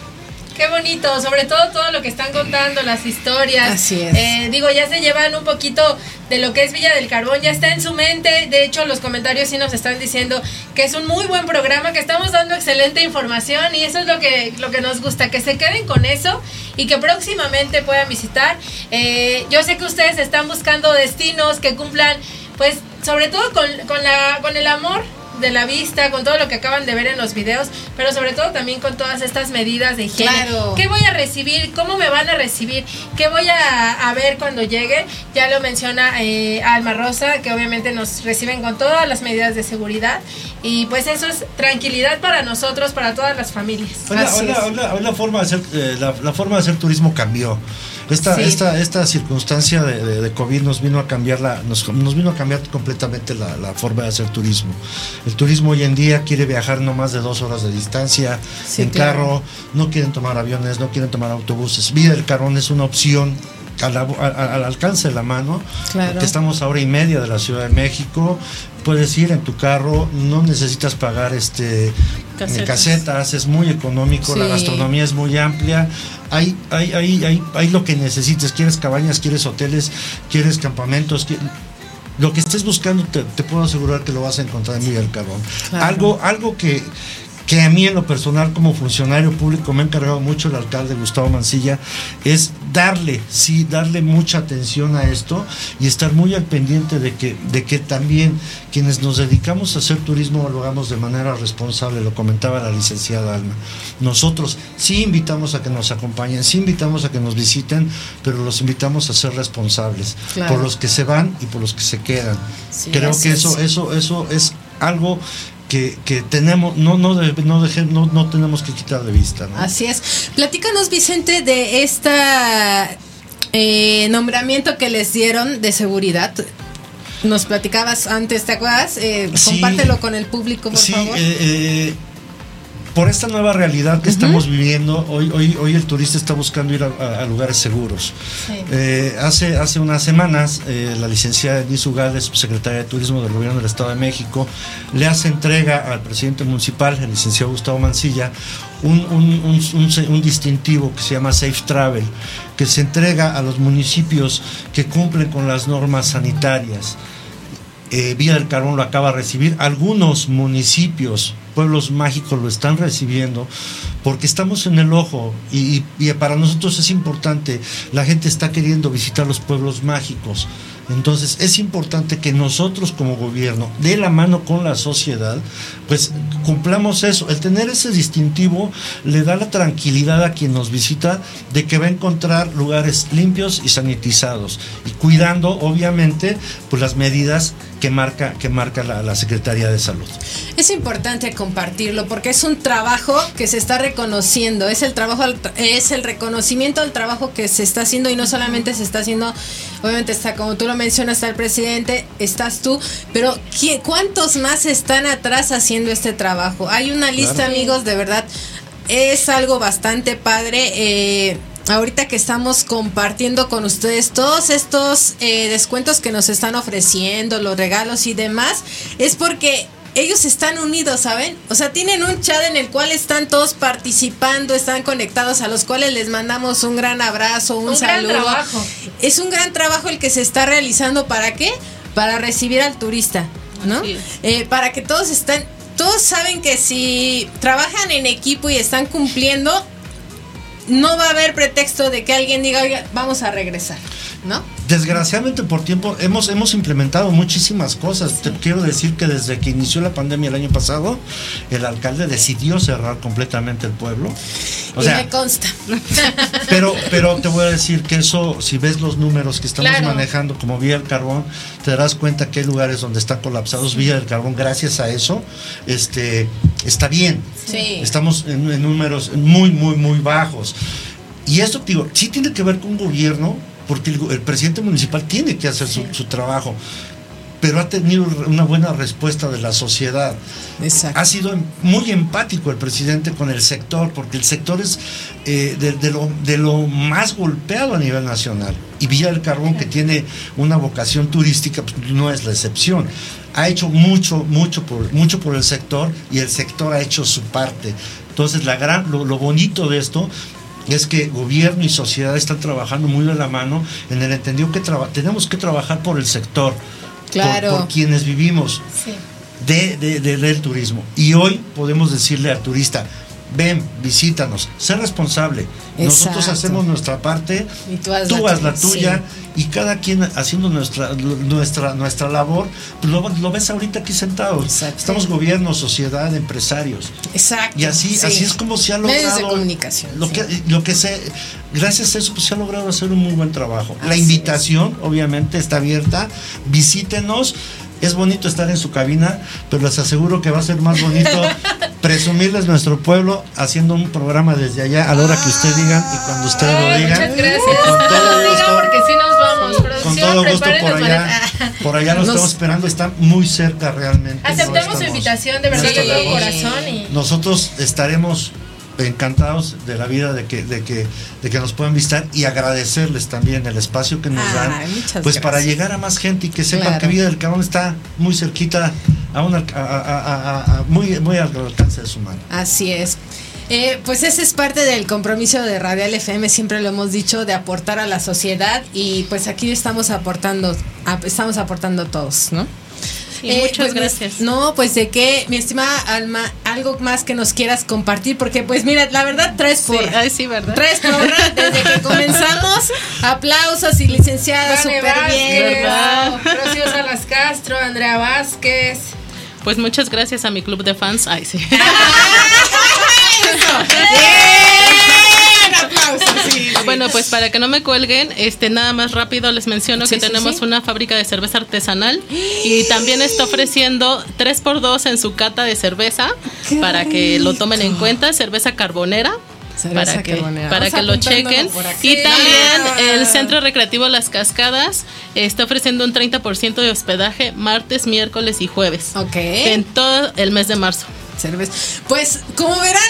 Speaker 1: Qué bonito, sobre todo todo lo que están contando, las historias.
Speaker 2: Así es.
Speaker 1: Eh, digo, ya se llevan un poquito de lo que es Villa del Carbón, ya está en su mente. De hecho, los comentarios sí nos están diciendo que es un muy buen programa, que estamos dando excelente información y eso es lo que, lo que nos gusta, que se queden con eso y que próximamente puedan visitar. Eh, yo sé que ustedes están buscando destinos que cumplan, pues, sobre todo con, con, la, con el amor de la vista, con todo lo que acaban de ver en los videos, pero sobre todo también con todas estas medidas de higiene.
Speaker 2: Claro.
Speaker 1: ¿Qué voy a recibir? ¿Cómo me van a recibir? ¿Qué voy a, a ver cuando llegue? Ya lo menciona eh, Alma Rosa, que obviamente nos reciben con todas las medidas de seguridad. Y pues eso es tranquilidad para nosotros, para todas las familias.
Speaker 10: Hoy la,
Speaker 1: Así
Speaker 10: hoy la-
Speaker 1: es.
Speaker 10: hoy la- hoy la forma de hacer, eh, la, la forma de hacer turismo cambió. Esta,
Speaker 1: Sí.
Speaker 10: esta, esta circunstancia de, de- de COVID nos vino a cambiar la, nos, nos vino a cambiar completamente la, la forma de hacer turismo. El turismo hoy en día quiere viajar no más de dos horas de distancia
Speaker 2: Sí,
Speaker 10: en
Speaker 2: claro.
Speaker 10: carro, no quieren tomar aviones, no quieren tomar autobuses. Villa del Carbón es una opción al alcance de la mano,
Speaker 2: Claro.
Speaker 10: que estamos a hora y media de la Ciudad de México. Puedes ir en tu carro, no necesitas pagar este
Speaker 21: Casetas.
Speaker 10: casetas, es muy económico, la gastronomía es muy amplia. Hay, hay, hay, hay, hay lo que necesites, quieres cabañas, quieres hoteles, quieres campamentos, lo que estés buscando te, te puedo asegurar que lo vas a encontrar en del Carbón.
Speaker 2: Claro.
Speaker 10: Algo, algo que, que a mí en lo personal como funcionario público me ha encargado mucho el alcalde Gustavo Mancilla es darle, sí, darle mucha atención a esto y estar muy al pendiente de que, de que también quienes nos dedicamos a hacer turismo lo hagamos de manera responsable, lo comentaba la licenciada Alma. Nosotros sí invitamos a que nos acompañen, sí invitamos a que nos visiten, pero los invitamos a ser responsables
Speaker 2: Claro.
Speaker 10: por los que se van y por los que se quedan.
Speaker 2: Sí,
Speaker 10: Creo que
Speaker 2: es.
Speaker 10: eso, eso, eso es algo que, que tenemos, no, no, no, deje- no, no tenemos que quitar de vista. ¿no?
Speaker 2: Así es. Platícanos, Vicente, de esta eh, nombramiento que les dieron de seguridad. Nos platicabas antes, ¿te acuerdas? Eh,
Speaker 10: Sí.
Speaker 2: compártelo con el público, por
Speaker 10: Sí,
Speaker 2: favor.
Speaker 10: eh, eh, por esta nueva realidad que estamos viviendo, hoy, hoy, hoy el turista está buscando ir a, a- a lugares seguros.
Speaker 2: Sí.
Speaker 10: Eh, hace, hace unas semanas, eh, la licenciada Denise Ugales, subsecretaria de Turismo del Gobierno del Estado de México, le hace entrega al presidente municipal, el licenciado Gustavo Mancilla, un, un- un distintivo que se llama Safe Travel, que se entrega a los municipios que cumplen con las normas sanitarias. Eh, Villa del Carbón lo acaba de recibir. Algunos municipios pueblos mágicos lo están recibiendo porque estamos en el ojo y, y para nosotros es importante, la gente está queriendo visitar los pueblos mágicos. Entonces es importante que nosotros como gobierno, de la mano con la sociedad, pues cumplamos eso. El tener ese distintivo le da la tranquilidad a quien nos visita de que va a encontrar lugares limpios y sanitizados y cuidando obviamente pues las medidas que marca, que marca la, Secretaría de Salud.
Speaker 2: Es importante compartirlo porque es un trabajo que se está reconociendo, es el trabajo, es el reconocimiento del trabajo que se está haciendo y no solamente se está haciendo, obviamente está como tú lo mencionas, el presidente, estás tú, pero ¿quién- ¿cuántos más están atrás haciendo este trabajo? Hay una lista,
Speaker 22: Claro.
Speaker 2: amigos, de verdad, es algo bastante padre. eh, Ahorita que estamos compartiendo con ustedes todos estos eh, descuentos que nos están ofreciendo, los regalos y demás, es porque ellos están unidos, ¿saben? O sea, tienen un chat en el cual están todos participando, están conectados, a los cuales les mandamos un gran abrazo, un,
Speaker 1: Un gran
Speaker 2: saludo.
Speaker 1: trabajo.
Speaker 2: Es un gran trabajo el que se está realizando. ¿Para qué? Para recibir al turista, ¿no? Eh, para que todos están, todos saben que si trabajan en equipo y están cumpliendo, no va a haber pretexto de que alguien diga, oiga, vamos a regresar, ¿no?
Speaker 10: Desgraciadamente por tiempo hemos, hemos implementado muchísimas cosas. Te quiero decir que desde que inició la pandemia el año pasado, el alcalde decidió cerrar completamente el pueblo. O
Speaker 2: y
Speaker 10: sea,
Speaker 2: me consta.
Speaker 10: pero, pero te voy a decir que eso, si ves los números que estamos
Speaker 2: Claro.
Speaker 10: manejando como Villa del Carbón, te darás cuenta que hay lugares donde están colapsados Villa del Carbón. Gracias a eso, este, está bien.
Speaker 2: Sí.
Speaker 10: Estamos en, en números muy, muy, muy bajos. Y esto, te digo, sí tiene que ver con un gobierno, porque el, el presidente municipal tiene que hacer su, su trabajo, pero ha tenido una buena respuesta de la sociedad. Ha sido muy empático el presidente con el sector, porque el sector es eh, de, de lo, de lo más golpeado a nivel nacional. Y Villa del Carbón, que tiene una vocación turística, pues, no es la excepción. Ha hecho mucho, mucho por, mucho por el sector y el sector ha hecho su parte. Entonces, la gran, lo, lo bonito de esto es que gobierno y sociedad están trabajando muy de la mano en el entendido que tenemos que trabajar por el sector, por- quienes vivimos
Speaker 2: Sí.
Speaker 10: de, de- de- del turismo. Y hoy podemos decirle al turista, ven, visítanos, sé responsable. Nosotros
Speaker 2: Exacto.
Speaker 10: hacemos nuestra parte,
Speaker 2: Y tú haz
Speaker 10: tú
Speaker 2: la
Speaker 10: haz la
Speaker 2: tuya,
Speaker 10: tuya y cada quien haciendo nuestra, nuestra, nuestra labor, pues lo, lo ves ahorita aquí sentados. Estamos gobierno, sociedad, empresarios.
Speaker 2: Exacto.
Speaker 10: Y así,
Speaker 2: sí.
Speaker 10: así es como se ha logrado.
Speaker 2: Medios de comunicación.
Speaker 10: Lo
Speaker 2: sí.
Speaker 10: que, lo que se, gracias a eso pues, se ha logrado hacer un muy buen trabajo. La invitación, obviamente, está abierta. Visítenos. Es bonito estar en su cabina, pero les aseguro que va a ser más bonito presumirles nuestro pueblo haciendo un programa desde allá a la hora que usted diga y cuando usted lo diga.
Speaker 1: muchas gracias.
Speaker 10: Con
Speaker 1: No
Speaker 10: todo gusto.
Speaker 1: porque si nos vamos.
Speaker 10: Con todo gusto
Speaker 1: preparen
Speaker 10: por allá. Por allá nos estamos esperando, está muy cerca realmente. No
Speaker 1: Aceptamos su invitación, de verdad, de todo
Speaker 10: estamos-
Speaker 1: corazón. Y...
Speaker 10: nosotros estaremos encantados de la vida de que, de que, de que nos puedan visitar y agradecerles también el espacio que nos
Speaker 2: Ay,
Speaker 10: dan, pues para
Speaker 2: gracias.
Speaker 10: llegar a más gente y que sepan
Speaker 2: Claro.
Speaker 10: que Vida del Cabrón está muy cerquita, a una, a- a- a- a- a- muy, muy al alcance de su mano.
Speaker 2: Así es. Eh, pues ese es parte del compromiso de Radial FM, siempre lo hemos dicho, de aportar a la sociedad y pues aquí estamos aportando, ap- estamos aportando todos, ¿no?
Speaker 21: Sí, muchas
Speaker 2: pues,
Speaker 21: gracias.
Speaker 2: No, pues de qué, mi estimada Alma, algo más que nos quieras compartir, porque pues mira, la verdad traes
Speaker 21: Sí,
Speaker 2: porra.
Speaker 21: ay, sí, ¿verdad?
Speaker 2: Traes porra desde que comenzamos. Aplausos y licenciada, súper bien.
Speaker 21: ¿verdad?
Speaker 1: Rocío Salas Castro, Andrea Vázquez.
Speaker 21: Pues muchas gracias a mi club de fans. Ay, sí. Bueno, pues para que no me cuelguen, este nada más rápido les menciono
Speaker 2: Sí,
Speaker 21: que
Speaker 2: sí,
Speaker 21: tenemos
Speaker 2: sí.
Speaker 21: una fábrica de cerveza artesanal y también está ofreciendo 3x2 en su cata de cerveza
Speaker 2: Qué
Speaker 21: para que lo tomen en cuenta, cerveza carbonera.
Speaker 2: Cerveza
Speaker 21: para que,
Speaker 2: carbonera.
Speaker 21: para
Speaker 2: Vamos
Speaker 21: que lo chequen. Y también el Centro Recreativo Las Cascadas está ofreciendo un 30% de hospedaje martes, miércoles y jueves.
Speaker 2: Ok.
Speaker 21: En todo el mes de marzo.
Speaker 2: Cerveza. Pues como verán,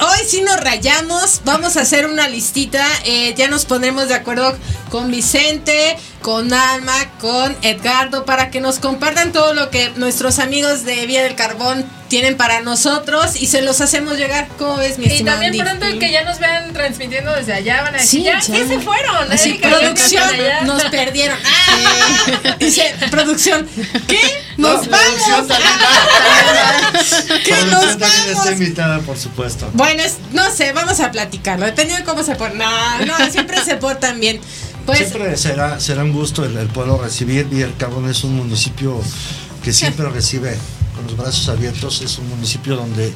Speaker 2: hoy sí nos rayamos. Vamos a hacer una listita. eh, ya nos pondremos de acuerdo con Vicente, con Alma, con Edgardo, para que nos compartan todo lo que nuestros amigos de Vía del Carbón tienen para nosotros y se los hacemos llegar. ¿Cómo ves, mi
Speaker 1: Y también
Speaker 2: Andy?
Speaker 1: pronto que ya nos vean transmitiendo desde allá van a decir,
Speaker 2: Sí,
Speaker 1: ya,
Speaker 2: ya.
Speaker 1: ¿qué se fueron?
Speaker 2: Así,
Speaker 1: yo
Speaker 2: producción, nos perdieron. Ah, dice, producción, ¿qué? Nos
Speaker 10: No,
Speaker 2: vamos.
Speaker 10: también
Speaker 2: ¿Qué
Speaker 10: Producción
Speaker 2: nos
Speaker 10: también
Speaker 2: vamos?
Speaker 10: está invitada, por supuesto.
Speaker 2: Bueno, es- no sé, vamos a platicarlo, dependiendo de cómo se portan. No, no, siempre se portan bien. Pues,
Speaker 10: siempre será, será un gusto el, el poderlo recibir. Villa del Carbón es un municipio que siempre recibe con los brazos abiertos. Es un municipio donde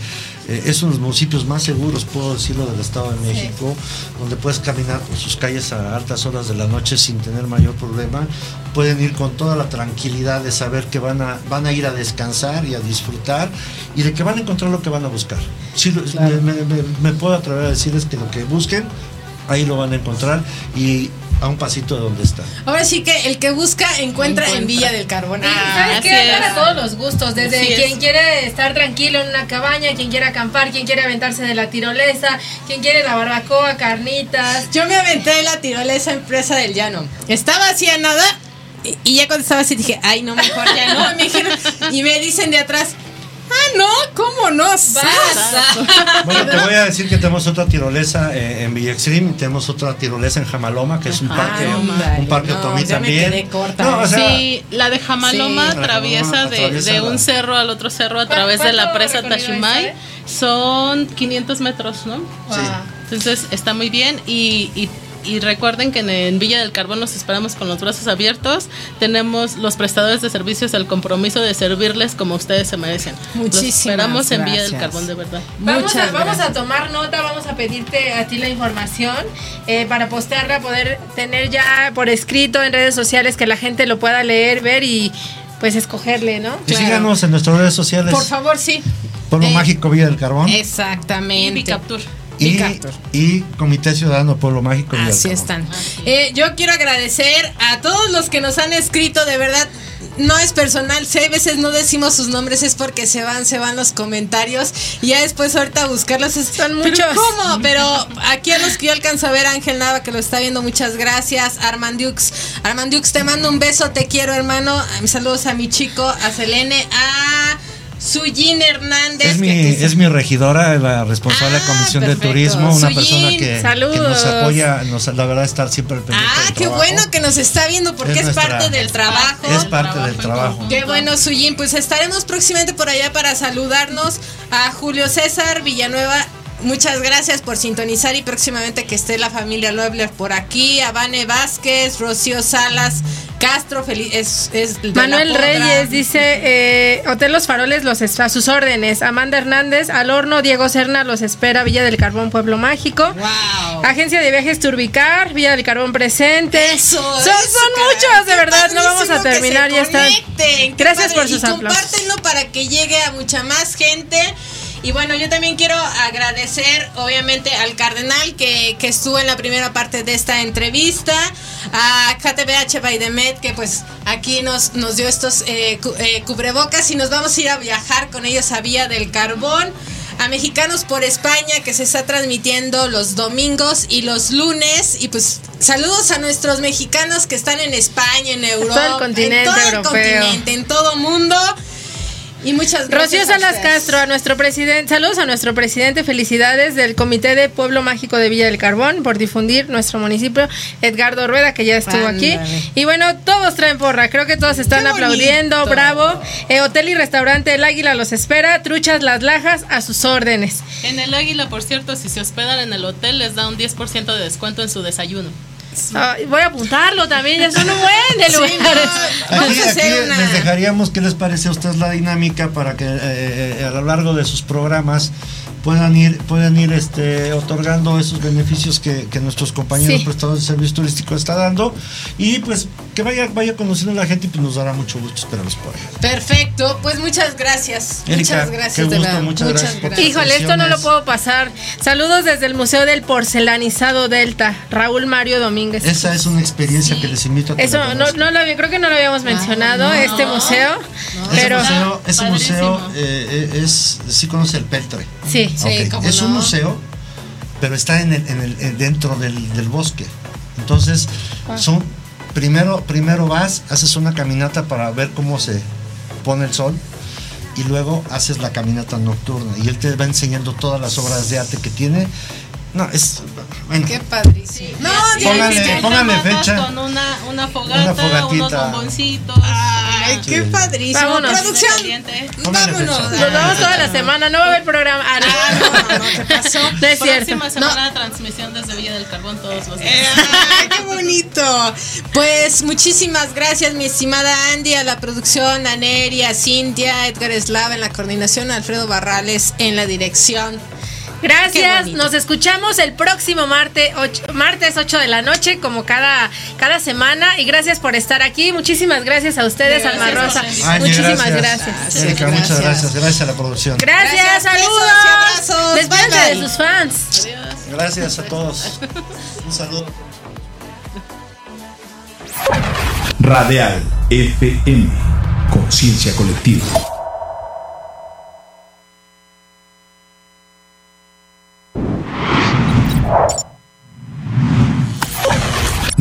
Speaker 10: eh, es uno de los municipios más seguros, puedo decirlo, del Estado de México, donde puedes caminar por sus calles a altas horas de la noche sin tener mayor problema. Pueden ir con toda la tranquilidad de saber que van a, van a ir a descansar y a disfrutar y de que van a encontrar lo que van a buscar. Sí, me, me- me- me puedo atrever a decirles que lo que busquen, ahí lo van a encontrar y a un pasito de donde está.
Speaker 2: ahora sí que el que busca encuentra, en Villa del Carbón. Ah,
Speaker 1: ¿Sabes qué? Hay para todos los gustos, desde
Speaker 2: Así es.
Speaker 1: quien quiere estar tranquilo en una cabaña, quien quiere acampar, quien quiere aventarse de la tirolesa, quien quiere la barbacoa, carnitas.
Speaker 2: Yo me aventé de la tirolesa en Presa del Llano. Estaba así a nada y- y ya cuando estaba así dije, ay, no, mejor ya no. Me dijeron, y me dicen de atrás, no, ¿cómo no? Sasa.
Speaker 10: Bueno, te voy a decir que tenemos otra tirolesa eh, en Villa Extreme, tenemos otra tirolesa en Jamaloma, que es un parque, un parque
Speaker 2: no,
Speaker 10: otomí
Speaker 2: ya me
Speaker 10: también.
Speaker 2: quedé corta.
Speaker 10: No, o sea,
Speaker 21: sí, la de Jamaloma
Speaker 10: Sí.
Speaker 21: Atraviesa
Speaker 10: Jamaloma
Speaker 21: de,
Speaker 10: atraviesa
Speaker 21: de
Speaker 10: la-
Speaker 21: un cerro al otro cerro a través de la presa Tashimay.
Speaker 1: es,
Speaker 21: Son 500 metros, ¿no? Entonces está muy bien y, y- y recuerden que en, Villa del Carbón nos esperamos con los brazos abiertos. Tenemos los prestadores de servicios el compromiso de servirles como ustedes se merecen.
Speaker 2: Muchísimas
Speaker 21: Los esperamos en Villa del. Carbón, de verdad.
Speaker 1: Vamos, a, vamos a tomar nota, vamos a pedirte a ti la información eh, para postearla, poder tener ya por escrito en redes sociales que la gente lo pueda leer, ver y pues escogerle, ¿no?
Speaker 10: y síganos en nuestras redes sociales.
Speaker 2: Por favor, sí.
Speaker 10: Pueblo
Speaker 2: Eh,
Speaker 10: Mágico Villa del Carbón
Speaker 2: Exactamente.
Speaker 21: Bicaptur.
Speaker 10: Y, Comité Ciudadano Pueblo Mágico
Speaker 2: Así están. Eh, yo quiero agradecer a todos los que nos han escrito, de verdad. No es personal, si hay veces no decimos sus nombres es porque se van, se van los comentarios y ya después ahorita buscarlos es,
Speaker 1: Son
Speaker 2: "¿Pero
Speaker 1: muchos.
Speaker 2: ¿Cómo? Pero aquí a los que yo alcanzo a ver, Ángel Nava que lo está viendo, muchas gracias. Armandux, Armandux, te mando un beso, te quiero hermano. Saludos a mi chico, a Selene, a Sujin Hernández.
Speaker 10: Es mi,
Speaker 2: que
Speaker 10: es mi regidora, la responsable de
Speaker 2: Ah,
Speaker 10: Comisión de. Turismo, una persona que, nos apoya, nos, la verdad, estar siempre al pendiente
Speaker 2: Ah,
Speaker 10: del
Speaker 2: qué
Speaker 10: trabajo.
Speaker 2: bueno que nos está viendo porque
Speaker 10: Es
Speaker 2: es,
Speaker 10: nuestra-
Speaker 2: parte del trabajo.
Speaker 10: Es parte del trabajo.
Speaker 2: Qué bueno, Suyin. Pues estaremos próximamente por allá para saludarnos a Julio César Villanueva. Muchas gracias por sintonizar y próximamente que esté la familia Loebler por aquí. A Vane Vázquez, Rocío Salas, Castro, feliz, es, es
Speaker 1: Manuel. Reyes dice, eh, Hotel Los Faroles los a sus órdenes. Amanda Hernández, al horno, Diego Serna los espera, Villa del Carbón, Pueblo Mágico.
Speaker 2: Wow.
Speaker 1: Agencia de Viajes Turbicar, Villa del Carbón presente.
Speaker 2: Eso,
Speaker 1: son,
Speaker 2: eso,
Speaker 1: son muchos, de verdad, no vamos a terminar, ya está. Gracias por sus aplausos.
Speaker 2: compártenlo para que llegue a mucha más gente. Y bueno, yo también quiero agradecer, obviamente, al Cardenal que, que estuvo en la primera parte de esta entrevista, a KTBH by the Med, que pues aquí nos, nos dio estos eh, cu- eh, cubrebocas y nos vamos a ir a viajar con ellos a Vía del Carbón. A Mexicanos por España, que se está transmitiendo los domingos y los lunes. Y pues saludos a nuestros mexicanos que están en España, en Europa,
Speaker 1: todo el continente
Speaker 2: en todo el
Speaker 1: europeo.
Speaker 2: continente, en todo mundo. Y muchas gracias.
Speaker 1: Rocío
Speaker 2: a
Speaker 1: Salas. Castro, a nuestro presidente, saludos a nuestro presidente, felicidades del Comité de Pueblo Mágico de Villa del Carbón por difundir nuestro municipio, Edgardo Rueda, que ya estuvo aquí. Y bueno, todos traen porra, creo que todos están aplaudiendo, bravo. Eh, hotel y restaurante El Águila los espera, truchas las lajas a sus órdenes.
Speaker 21: En el Águila, por cierto, si se hospedan en el hotel, les da un 10% de descuento en su desayuno.
Speaker 1: Voy a apuntarlo también, ya son un buen de
Speaker 2: Sí,
Speaker 1: lugares.
Speaker 2: no,
Speaker 10: Aquí, aquí
Speaker 2: una-
Speaker 10: les dejaríamos qué les parece a ustedes la dinámica para que eh, eh, a lo largo de sus programas puedan ir puedan ir este otorgando esos beneficios que, que nuestros compañeros
Speaker 1: Sí.
Speaker 10: prestadores de servicio turístico está dando y pues que vaya vaya conociendo a la gente y pues nos dará mucho gusto esperarlos por ahí.
Speaker 2: Perfecto, pues muchas gracias.
Speaker 10: Erika,
Speaker 2: muchas gracias,
Speaker 10: qué
Speaker 2: de
Speaker 10: gusto,
Speaker 2: verdad.
Speaker 10: muchas gracias tu
Speaker 1: Híjole, esto no lo puedo pasar. Saludos desde el Museo del Porcelanizado Delta, Raúl Mario Domínguez.
Speaker 10: Esa es una experiencia que les invito a que
Speaker 1: Eso no, no lo había- creo que no lo habíamos mencionado,
Speaker 2: no,
Speaker 1: este
Speaker 2: no.
Speaker 1: museo.
Speaker 10: Ese
Speaker 1: Pero
Speaker 10: museo, ese museo eh, eh, es sí conoce el Peltre.
Speaker 1: sí.
Speaker 2: Sí,
Speaker 10: Ok,
Speaker 2: cómo
Speaker 10: Es un museo, pero está en el, en el- en- dentro del, del bosque. Entonces, son primero, primero vas, haces una caminata para ver cómo se pone el sol y luego haces la caminata nocturna y él te va enseñando todas las obras de arte que tiene. No, es bueno,
Speaker 2: Qué padrísimo.
Speaker 10: No, Póngale- póngale fecha.
Speaker 21: Con una, una fogata,
Speaker 10: Una fogatita.
Speaker 21: unos bomboncitos.
Speaker 2: Ay, qué
Speaker 10: Sí.
Speaker 2: padrísimo.
Speaker 1: Vámonos.
Speaker 2: Producción. Vámonos.
Speaker 1: Nos vamos toda la semana, no va a haber programa. Ah, no, no,
Speaker 2: ¿Qué pasó?
Speaker 1: no es cierto.
Speaker 21: Próxima semana transmisión desde Villa del Carbón todos los días.
Speaker 2: Eh, ¡Ay, qué bonito! Pues muchísimas gracias, mi estimada Andy, a la producción, a Neri, a Cintia, Edgar Eslava en la coordinación, Alfredo Barrales en la dirección.
Speaker 1: Gracias, nos escuchamos el próximo martes 8, martes 8 de la noche, como cada, cada semana. Y gracias por estar aquí. Muchísimas gracias a ustedes,
Speaker 21: Gracias
Speaker 1: Alma Rosa. Muchísimas gracias.
Speaker 10: Erika, muchas gracias. Gracias a la producción.
Speaker 1: Gracias,
Speaker 2: Gracias,
Speaker 1: saludos.
Speaker 2: abrazos.
Speaker 1: Despídanse
Speaker 2: Bye,
Speaker 1: de sus fans.
Speaker 10: Gracias a todos. Un saludo.
Speaker 8: Radial FM. Conciencia colectiva.